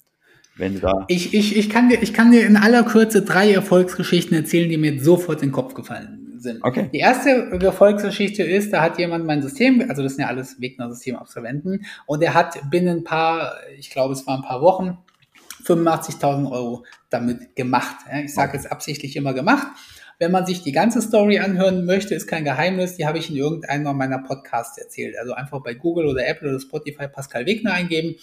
wenn du da. Ich, ich, ich, kann dir, ich kann dir in aller Kürze drei Erfolgsgeschichten erzählen, die mir sofort in den Kopf gefallen sind. Okay. Die erste Erfolgsgeschichte ist, da hat jemand mein System, also das sind ja alles Wegner-System-Absolventen, und er hat binnen ein paar, ich glaube, es waren ein paar Wochen, 85.000 Euro damit gemacht. Ich sage jetzt absichtlich immer gemacht. Wenn man sich die ganze Story anhören möchte, ist kein Geheimnis, die habe ich in irgendeiner meiner Podcasts erzählt. Also einfach bei Google oder Apple oder Spotify Pascal Wegner eingeben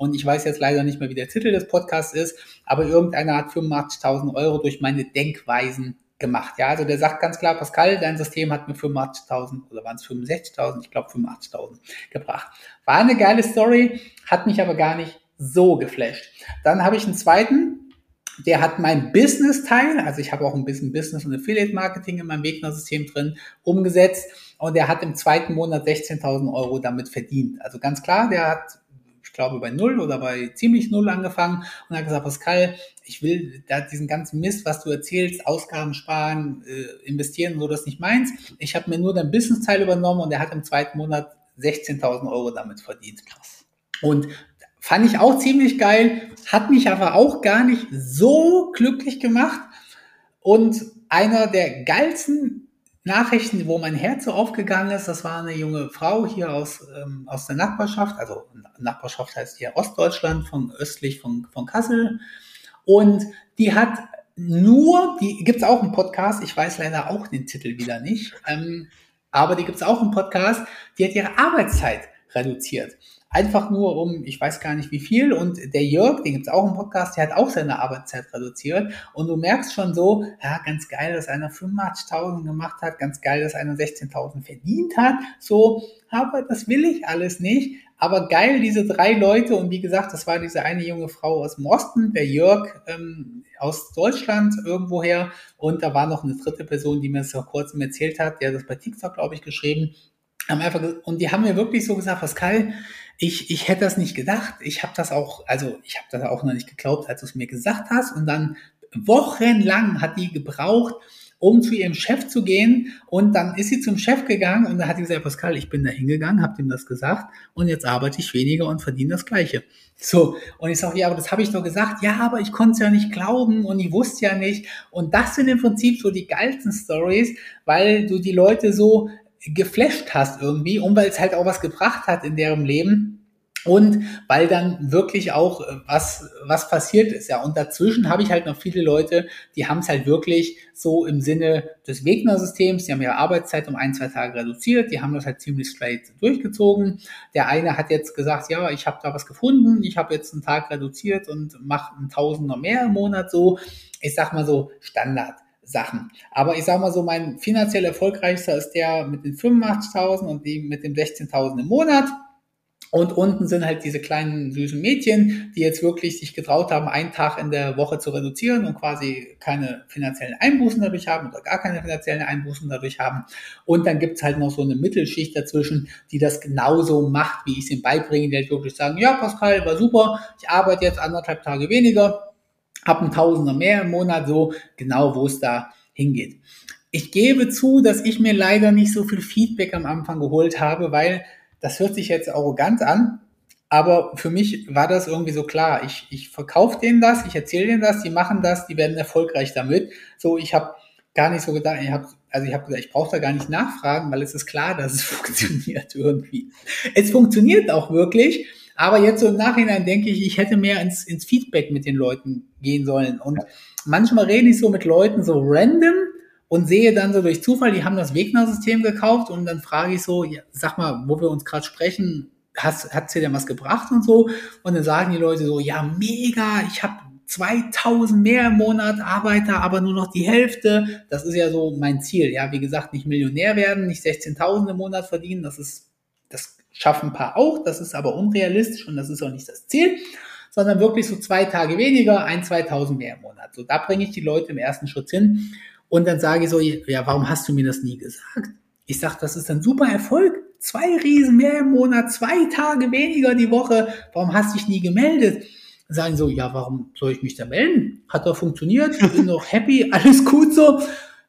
und ich weiß jetzt leider nicht mehr, wie der Titel des Podcasts ist, aber irgendeiner hat 85.000 Euro durch meine Denkweisen gemacht. Ja, also der sagt ganz klar, Pascal, dein System hat mir 85.000 oder waren es 65.000? Ich glaube 85.000 gebracht. War eine geile Story, hat mich aber gar nicht so geflasht. Dann habe ich einen zweiten, der hat mein Business-Teil, also ich habe auch ein bisschen Business- und Affiliate-Marketing in meinem Wegner-System drin, umgesetzt und der hat im zweiten Monat 16.000 Euro damit verdient. Also ganz klar, der hat ich glaube, bei null oder bei ziemlich null angefangen und hat gesagt, Pascal, ich will da diesen ganzen Mist, was du erzählst, Ausgaben sparen, äh, investieren, so das nicht meins. Ich habe mir nur dein Business-Teil übernommen und er hat im zweiten Monat 16.000 Euro damit verdient. Krass. Und fand ich auch ziemlich geil, hat mich aber auch gar nicht so glücklich gemacht. Und einer der geilsten Nachrichten, wo mein Herz so aufgegangen ist, das war eine junge Frau hier aus, ähm, aus der Nachbarschaft, also Nachbarschaft heißt hier Ostdeutschland, von östlich von, von Kassel. Und die hat nur, die gibt es auch im Podcast, ich weiß leider auch den Titel wieder nicht, ähm, aber die gibt es auch im Podcast, die hat ihre Arbeitszeit reduziert. Einfach nur um, ich weiß gar nicht wie viel. Und der Jörg, den gibt's auch im Podcast, der hat auch seine Arbeitszeit reduziert. Und du merkst schon so, ja, ganz geil, dass einer 85.000 gemacht hat, ganz geil, dass einer 16.000 verdient hat. So, aber das will ich alles nicht. Aber geil, diese drei Leute. Und wie gesagt, das war diese eine junge Frau aus dem Osten, der Jörg ähm, aus Deutschland irgendwoher. Und da war noch eine dritte Person, die mir das vor kurzem erzählt hat, der hat das bei TikTok, glaube ich, geschrieben. Haben einfach, und die haben mir wirklich so gesagt, Pascal, ich, ich hätte das nicht gedacht. Ich habe das auch, also ich habe das auch noch nicht geglaubt, als du es mir gesagt hast. Und dann wochenlang hat die gebraucht, um zu ihrem Chef zu gehen. Und dann ist sie zum Chef gegangen und da hat sie gesagt, Pascal, ich bin da hingegangen, habe ihm das gesagt und jetzt arbeite ich weniger und verdiene das Gleiche. So, und ich sage, ja, aber das habe ich doch gesagt. Ja, aber ich konnte es ja nicht glauben und ich wusste ja nicht. Und das sind im Prinzip so die geilsten Stories, weil du die Leute so geflasht hast irgendwie und weil es halt auch was gebracht hat in deren Leben. Und weil dann wirklich auch äh, was, was passiert ist, ja. Und dazwischen habe ich halt noch viele Leute, die haben es halt wirklich so im Sinne des Wegner-Systems, die haben ihre Arbeitszeit um ein, zwei Tage reduziert, die haben das halt ziemlich straight durchgezogen. Der eine hat jetzt gesagt, ja, ich habe da was gefunden, ich habe jetzt einen Tag reduziert und mache einen Tausender mehr im Monat so. Ich sag mal so Standard. Sachen. Aber ich sage mal so, mein finanziell erfolgreichster ist der mit den 85.000 und die mit den 16.000 im Monat. Und unten sind halt diese kleinen süßen Mädchen, die jetzt wirklich sich getraut haben, einen Tag in der Woche zu reduzieren und quasi keine finanziellen Einbußen dadurch haben oder gar keine finanziellen Einbußen dadurch haben. Und dann gibt's halt noch so eine Mittelschicht dazwischen, die das genauso macht, wie ich es ihnen beibringe, die halt wirklich sagen, ja, Pascal, war super, ich arbeite jetzt anderthalb Tage weniger, habe einen Tausender mehr im Monat, so genau, wo es da hingeht. Ich gebe zu, dass ich mir leider nicht so viel Feedback am Anfang geholt habe, weil das hört sich jetzt arrogant an, aber für mich war das irgendwie so klar. Ich, ich verkaufe denen das, ich erzähle denen das, die machen das, die werden erfolgreich damit. So, ich habe gar nicht so gedacht, ich habe also ich habe gesagt, ich brauche da gar nicht nachfragen, weil es ist klar, dass es funktioniert irgendwie. Es funktioniert auch wirklich, aber jetzt so im Nachhinein denke ich, ich hätte mehr ins, ins Feedback mit den Leuten gehen sollen. Und manchmal rede ich so mit Leuten so random und sehe dann so durch Zufall, die haben das Wegner-System gekauft und dann frage ich so, ja, sag mal, wo wir uns gerade sprechen, hast, hat dir denn was gebracht und so? Und dann sagen die Leute so, ja, mega, ich habe 2000 mehr im Monat, Arbeiter, aber nur noch die Hälfte. Das ist ja so mein Ziel. Ja, wie gesagt, nicht Millionär werden, nicht 16.000 im Monat verdienen. Das ist, das schaffen ein paar auch. Das ist aber unrealistisch und das ist auch nicht das Ziel, sondern wirklich so zwei Tage weniger, ein, 2000 mehr im Monat. So, da bringe ich die Leute im ersten Schritt hin. Und dann sage ich so, ja, warum hast du mir das nie gesagt? Ich sage, das ist ein super Erfolg. Zwei Riesen mehr im Monat, zwei Tage weniger die Woche. Warum hast du dich nie gemeldet? Dann sagen so, ja, warum soll ich mich da melden? Hat doch funktioniert, bin doch happy, alles gut so.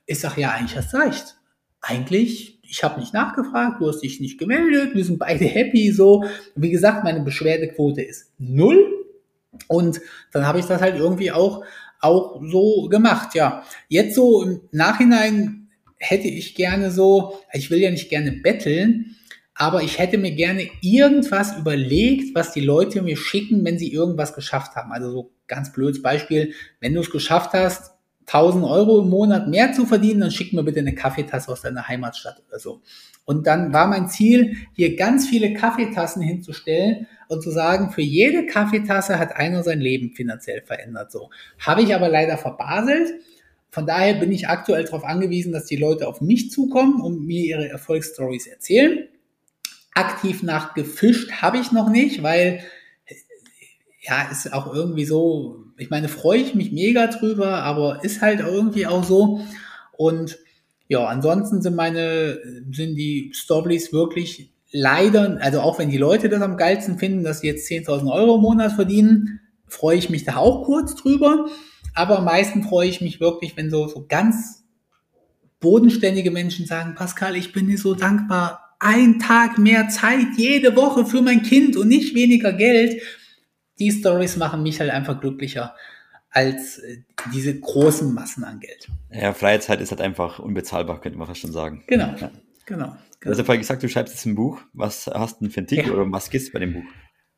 Ich sage, ja, eigentlich hast du recht. Eigentlich, ich habe nicht nachgefragt, du hast dich nicht gemeldet, wir sind beide happy so. Wie gesagt, meine Beschwerdequote ist null. Und dann habe ich das halt irgendwie auch auch so gemacht, ja. Jetzt so im Nachhinein hätte ich gerne so, ich will ja nicht gerne betteln, aber ich hätte mir gerne irgendwas überlegt, was die Leute mir schicken, wenn sie irgendwas geschafft haben. Also so ganz blödes Beispiel, wenn du es geschafft hast, 1000 Euro im Monat mehr zu verdienen, dann schick mir bitte eine Kaffeetasse aus deiner Heimatstadt oder so. Und dann war mein Ziel, hier ganz viele Kaffeetassen hinzustellen und zu sagen, für jede Kaffeetasse hat einer sein Leben finanziell verändert. So habe ich aber leider verbaselt. Von daher bin ich aktuell darauf angewiesen, dass die Leute auf mich zukommen und mir ihre Erfolgsstories erzählen. Aktiv nachgefischt habe ich noch nicht, weil ja, ist auch irgendwie so, ich meine, freue ich mich mega drüber, aber ist halt irgendwie auch so. Und ja, ansonsten sind meine, sind die Stories wirklich leider, also auch wenn die Leute das am geilsten finden, dass sie jetzt 10.000 Euro im Monat verdienen, freue ich mich da auch kurz drüber. Aber am meisten freue ich mich wirklich, wenn so, so ganz bodenständige Menschen sagen, Pascal, ich bin dir so dankbar, ein Tag mehr Zeit jede Woche für mein Kind und nicht weniger Geld. Die Stories machen mich halt einfach glücklicher als äh, diese großen Massen an Geld. Ja, Freizeit ist halt einfach unbezahlbar, könnte man fast schon sagen. Genau, ja. genau. genau. Du hast ja vorhin gesagt, du schreibst jetzt ein Buch. Was hast du denn für einen Titel ja. oder was gibt's bei dem Buch?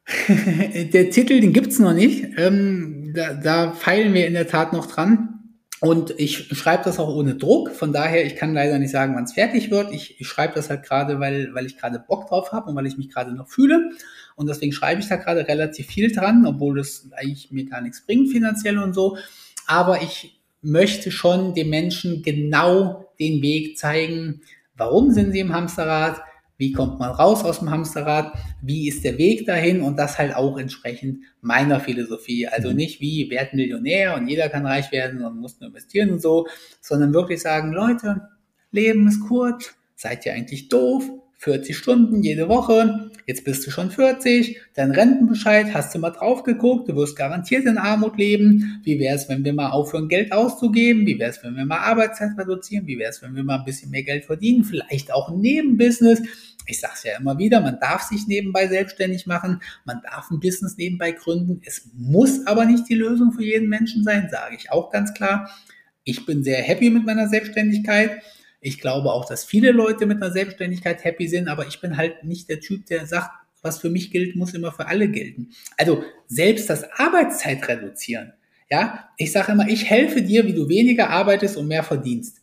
der Titel, den gibt's noch nicht. Ähm, da, da feilen wir in der Tat noch dran. Und ich schreibe das auch ohne Druck. Von daher, ich kann leider nicht sagen, wann es fertig wird. Ich, ich schreibe das halt gerade, weil, weil ich gerade Bock drauf habe und weil ich mich gerade noch fühle. Und deswegen schreibe ich da gerade relativ viel dran, obwohl das eigentlich mir gar nichts bringt finanziell und so. Aber ich möchte schon den Menschen genau den Weg zeigen, warum sind sie im Hamsterrad, wie kommt man raus aus dem Hamsterrad, wie ist der Weg dahin und das halt auch entsprechend meiner Philosophie. Also mhm. nicht wie, werd Millionär und jeder kann reich werden und muss nur investieren und so, sondern wirklich sagen, Leute, Leben ist kurz, seid ihr eigentlich doof, 40 Stunden jede Woche, jetzt bist du schon 40, dein Rentenbescheid, hast du mal drauf geguckt, du wirst garantiert in Armut leben. Wie wäre es, wenn wir mal aufhören, Geld auszugeben? Wie wäre es, wenn wir mal Arbeitszeit reduzieren? Wie wäre es, wenn wir mal ein bisschen mehr Geld verdienen? Vielleicht auch ein Nebenbusiness. Ich sage es ja immer wieder, man darf sich nebenbei selbstständig machen, man darf ein Business nebenbei gründen. Es muss aber nicht die Lösung für jeden Menschen sein, sage ich auch ganz klar. Ich bin sehr happy mit meiner Selbstständigkeit. Ich glaube auch, dass viele Leute mit einer Selbstständigkeit happy sind, aber ich bin halt nicht der Typ, der sagt, was für mich gilt, muss immer für alle gelten. Also selbst das Arbeitszeit reduzieren. Ja, ich sage immer, ich helfe dir, wie du weniger arbeitest und mehr verdienst.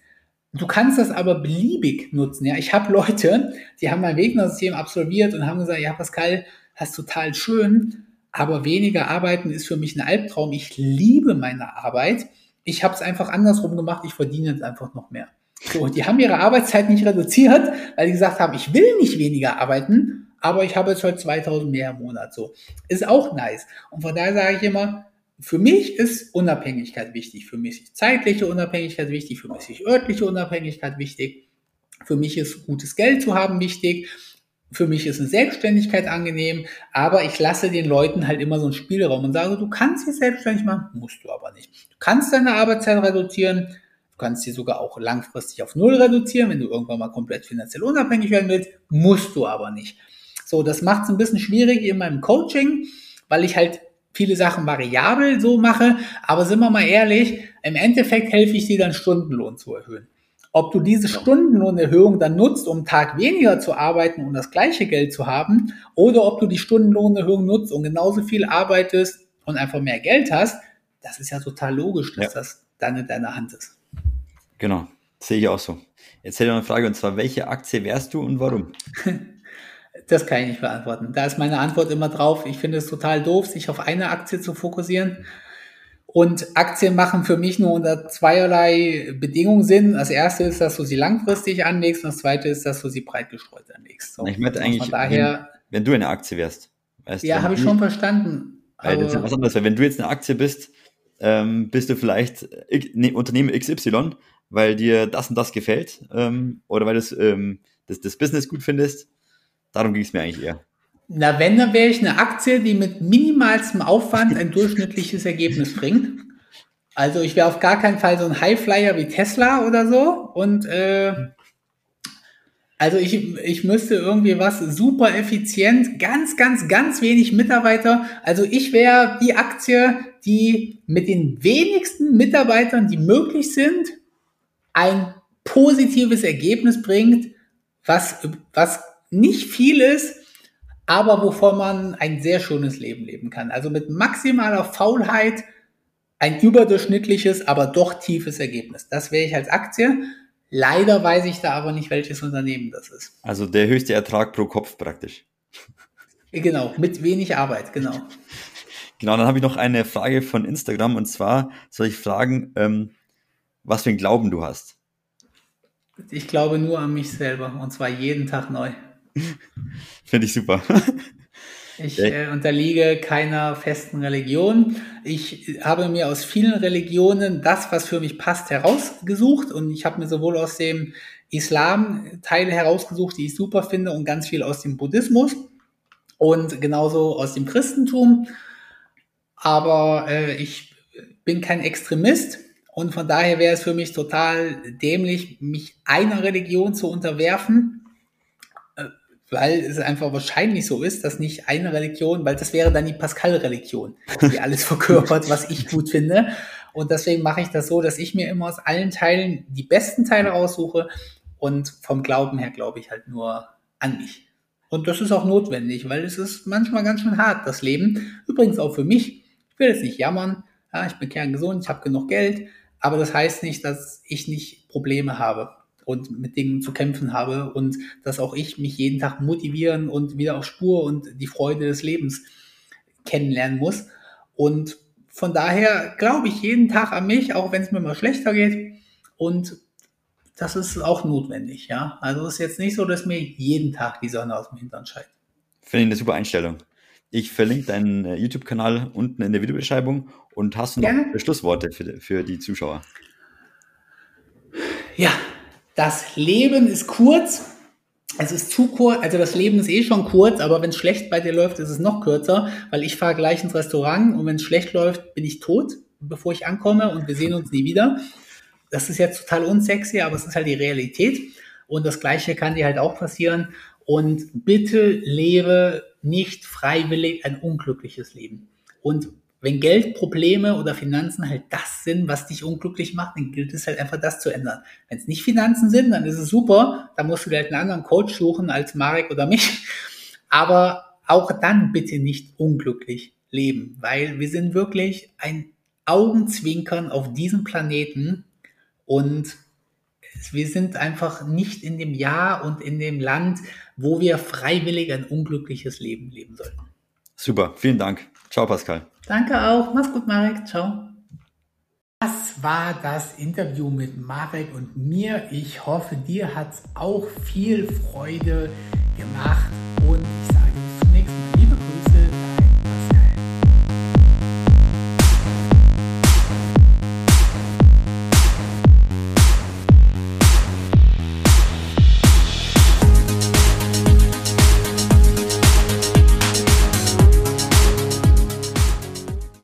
Du kannst das aber beliebig nutzen. Ja, ich habe Leute, die haben mein Wegner-System absolviert und haben gesagt, ja, Pascal, das ist total schön, aber weniger arbeiten ist für mich ein Albtraum. Ich liebe meine Arbeit. Ich habe es einfach andersrum gemacht. Ich verdiene jetzt einfach noch mehr. So, die haben ihre Arbeitszeit nicht reduziert, weil die gesagt haben, ich will nicht weniger arbeiten, aber ich habe jetzt heute 2000 mehr im Monat. So ist auch nice. Und von daher sage ich immer, für mich ist Unabhängigkeit wichtig. Für mich ist zeitliche Unabhängigkeit wichtig. Für mich ist örtliche Unabhängigkeit wichtig. Für mich ist gutes Geld zu haben wichtig. Für mich ist eine Selbstständigkeit angenehm, aber ich lasse den Leuten halt immer so einen Spielraum und sage, du kannst dich selbstständig machen, musst du aber nicht. Du kannst deine Arbeitszeit reduzieren, du kannst sie sogar auch langfristig auf Null reduzieren, wenn du irgendwann mal komplett finanziell unabhängig werden willst, musst du aber nicht. So, das macht es ein bisschen schwierig in meinem Coaching, weil ich halt viele Sachen variabel so mache, aber sind wir mal ehrlich, im Endeffekt helfe ich dir dann Stundenlohn zu erhöhen. Ob du diese Stundenlohnerhöhung dann nutzt, um einen Tag weniger zu arbeiten und das gleiche Geld zu haben, oder ob du die Stundenlohnerhöhung nutzt und genauso viel arbeitest und einfach mehr Geld hast, das ist ja total logisch, dass ja. das dann in deiner Hand ist. Genau, sehe ich auch so. Jetzt hätte ich noch eine Frage, und zwar, welche Aktie wärst du und warum? Das kann ich nicht beantworten. Da ist meine Antwort immer drauf. Ich finde es total doof, sich auf eine Aktie zu fokussieren. Und Aktien machen für mich nur unter zweierlei Bedingungen Sinn. Das erste ist, dass du sie langfristig anlegst und das zweite ist, dass du sie breit gestreut anlegst. So. Ich möchte eigentlich, daher, wenn, wenn, du eine Aktie wärst. Weißt ja, habe ich schon verstanden. Weil das ist was anderes, weil wenn du jetzt eine Aktie bist, ähm, bist du vielleicht ne, Unternehmen XY, weil dir das und das gefällt ähm, oder weil du ähm, das, das Business gut findest. Darum ging es mir eigentlich eher. Na, wenn, dann wäre ich eine Aktie, die mit minimalstem Aufwand ein durchschnittliches Ergebnis bringt. Also ich wäre auf gar keinen Fall so ein Highflyer wie Tesla oder so. Und äh, also ich, ich müsste irgendwie was super effizient, ganz, ganz, ganz wenig Mitarbeiter. Also ich wäre die Aktie, die mit den wenigsten Mitarbeitern, die möglich sind, ein positives Ergebnis bringt, was, was nicht viel ist, aber wovon man ein sehr schönes Leben leben kann. Also mit maximaler Faulheit ein überdurchschnittliches, aber doch tiefes Ergebnis. Das wäre ich als Aktie. Leider weiß ich da aber nicht, welches Unternehmen das ist. Also der höchste Ertrag pro Kopf praktisch. Genau, mit wenig Arbeit, genau. Genau, dann habe ich noch eine Frage von Instagram und zwar soll ich fragen, ähm, was für einen Glauben du hast. Ich glaube nur an mich selber und zwar jeden Tag neu. Finde ich super. Ich äh, unterliege keiner festen Religion. Ich habe mir aus vielen Religionen das, was für mich passt, herausgesucht. Und ich habe mir sowohl aus dem Islam Teile herausgesucht, die ich super finde, und ganz viel aus dem Buddhismus und genauso aus dem Christentum. Aber äh, ich bin kein Extremist und von daher wäre es für mich total dämlich, mich einer Religion zu unterwerfen weil es einfach wahrscheinlich so ist, dass nicht eine Religion, weil das wäre dann die Pascal-Religion, die alles verkörpert, was ich gut finde. Und deswegen mache ich das so, dass ich mir immer aus allen Teilen die besten Teile raussuche und vom Glauben her glaube ich halt nur an mich. Und das ist auch notwendig, weil es ist manchmal ganz schön hart, das Leben. Übrigens auch für mich. Ich will jetzt nicht jammern. Ja, ich bin kerngesund, ich habe genug Geld. Aber das heißt nicht, dass ich nicht Probleme habe und mit Dingen zu kämpfen habe und dass auch ich mich jeden Tag motivieren und wieder auf Spur und die Freude des Lebens kennenlernen muss. Und von daher glaube ich jeden Tag an mich, auch wenn es mir mal schlechter geht. Und das ist auch notwendig, ja. Also es ist jetzt nicht so, dass mir jeden Tag die Sonne aus dem Hintern scheint. Finde ich eine super Einstellung. Ich verlinke deinen äh, YouTube-Kanal unten in der Videobeschreibung und hast du noch Gerne. Schlussworte für, für die Zuschauer? Ja, das Leben ist kurz. Es ist zu kurz, also das Leben ist eh schon kurz, aber wenn es schlecht bei dir läuft, ist es noch kürzer, weil ich fahre gleich ins Restaurant und wenn es schlecht läuft, bin ich tot, bevor ich ankomme und wir sehen uns nie wieder. Das ist jetzt total unsexy, aber es ist halt die Realität. Und das Gleiche kann dir halt auch passieren. Und bitte lebe nicht freiwillig ein unglückliches Leben. Und wenn Geldprobleme oder Finanzen halt das sind, was dich unglücklich macht, dann gilt es halt einfach das zu ändern. Wenn es nicht Finanzen sind, dann ist es super, dann musst du dir halt einen anderen Coach suchen als Marek oder mich. Aber auch dann bitte nicht unglücklich leben, weil wir sind wirklich ein Augenzwinkern auf diesem Planeten und wir sind einfach nicht in dem Jahr und in dem Land, wo wir freiwillig ein unglückliches Leben leben sollten. Super, vielen Dank. Ciao, Pascal. Danke auch. Mach's gut, Marek. Ciao. Das war das Interview mit Marek und mir. Ich hoffe, dir hat's auch viel Freude gemacht und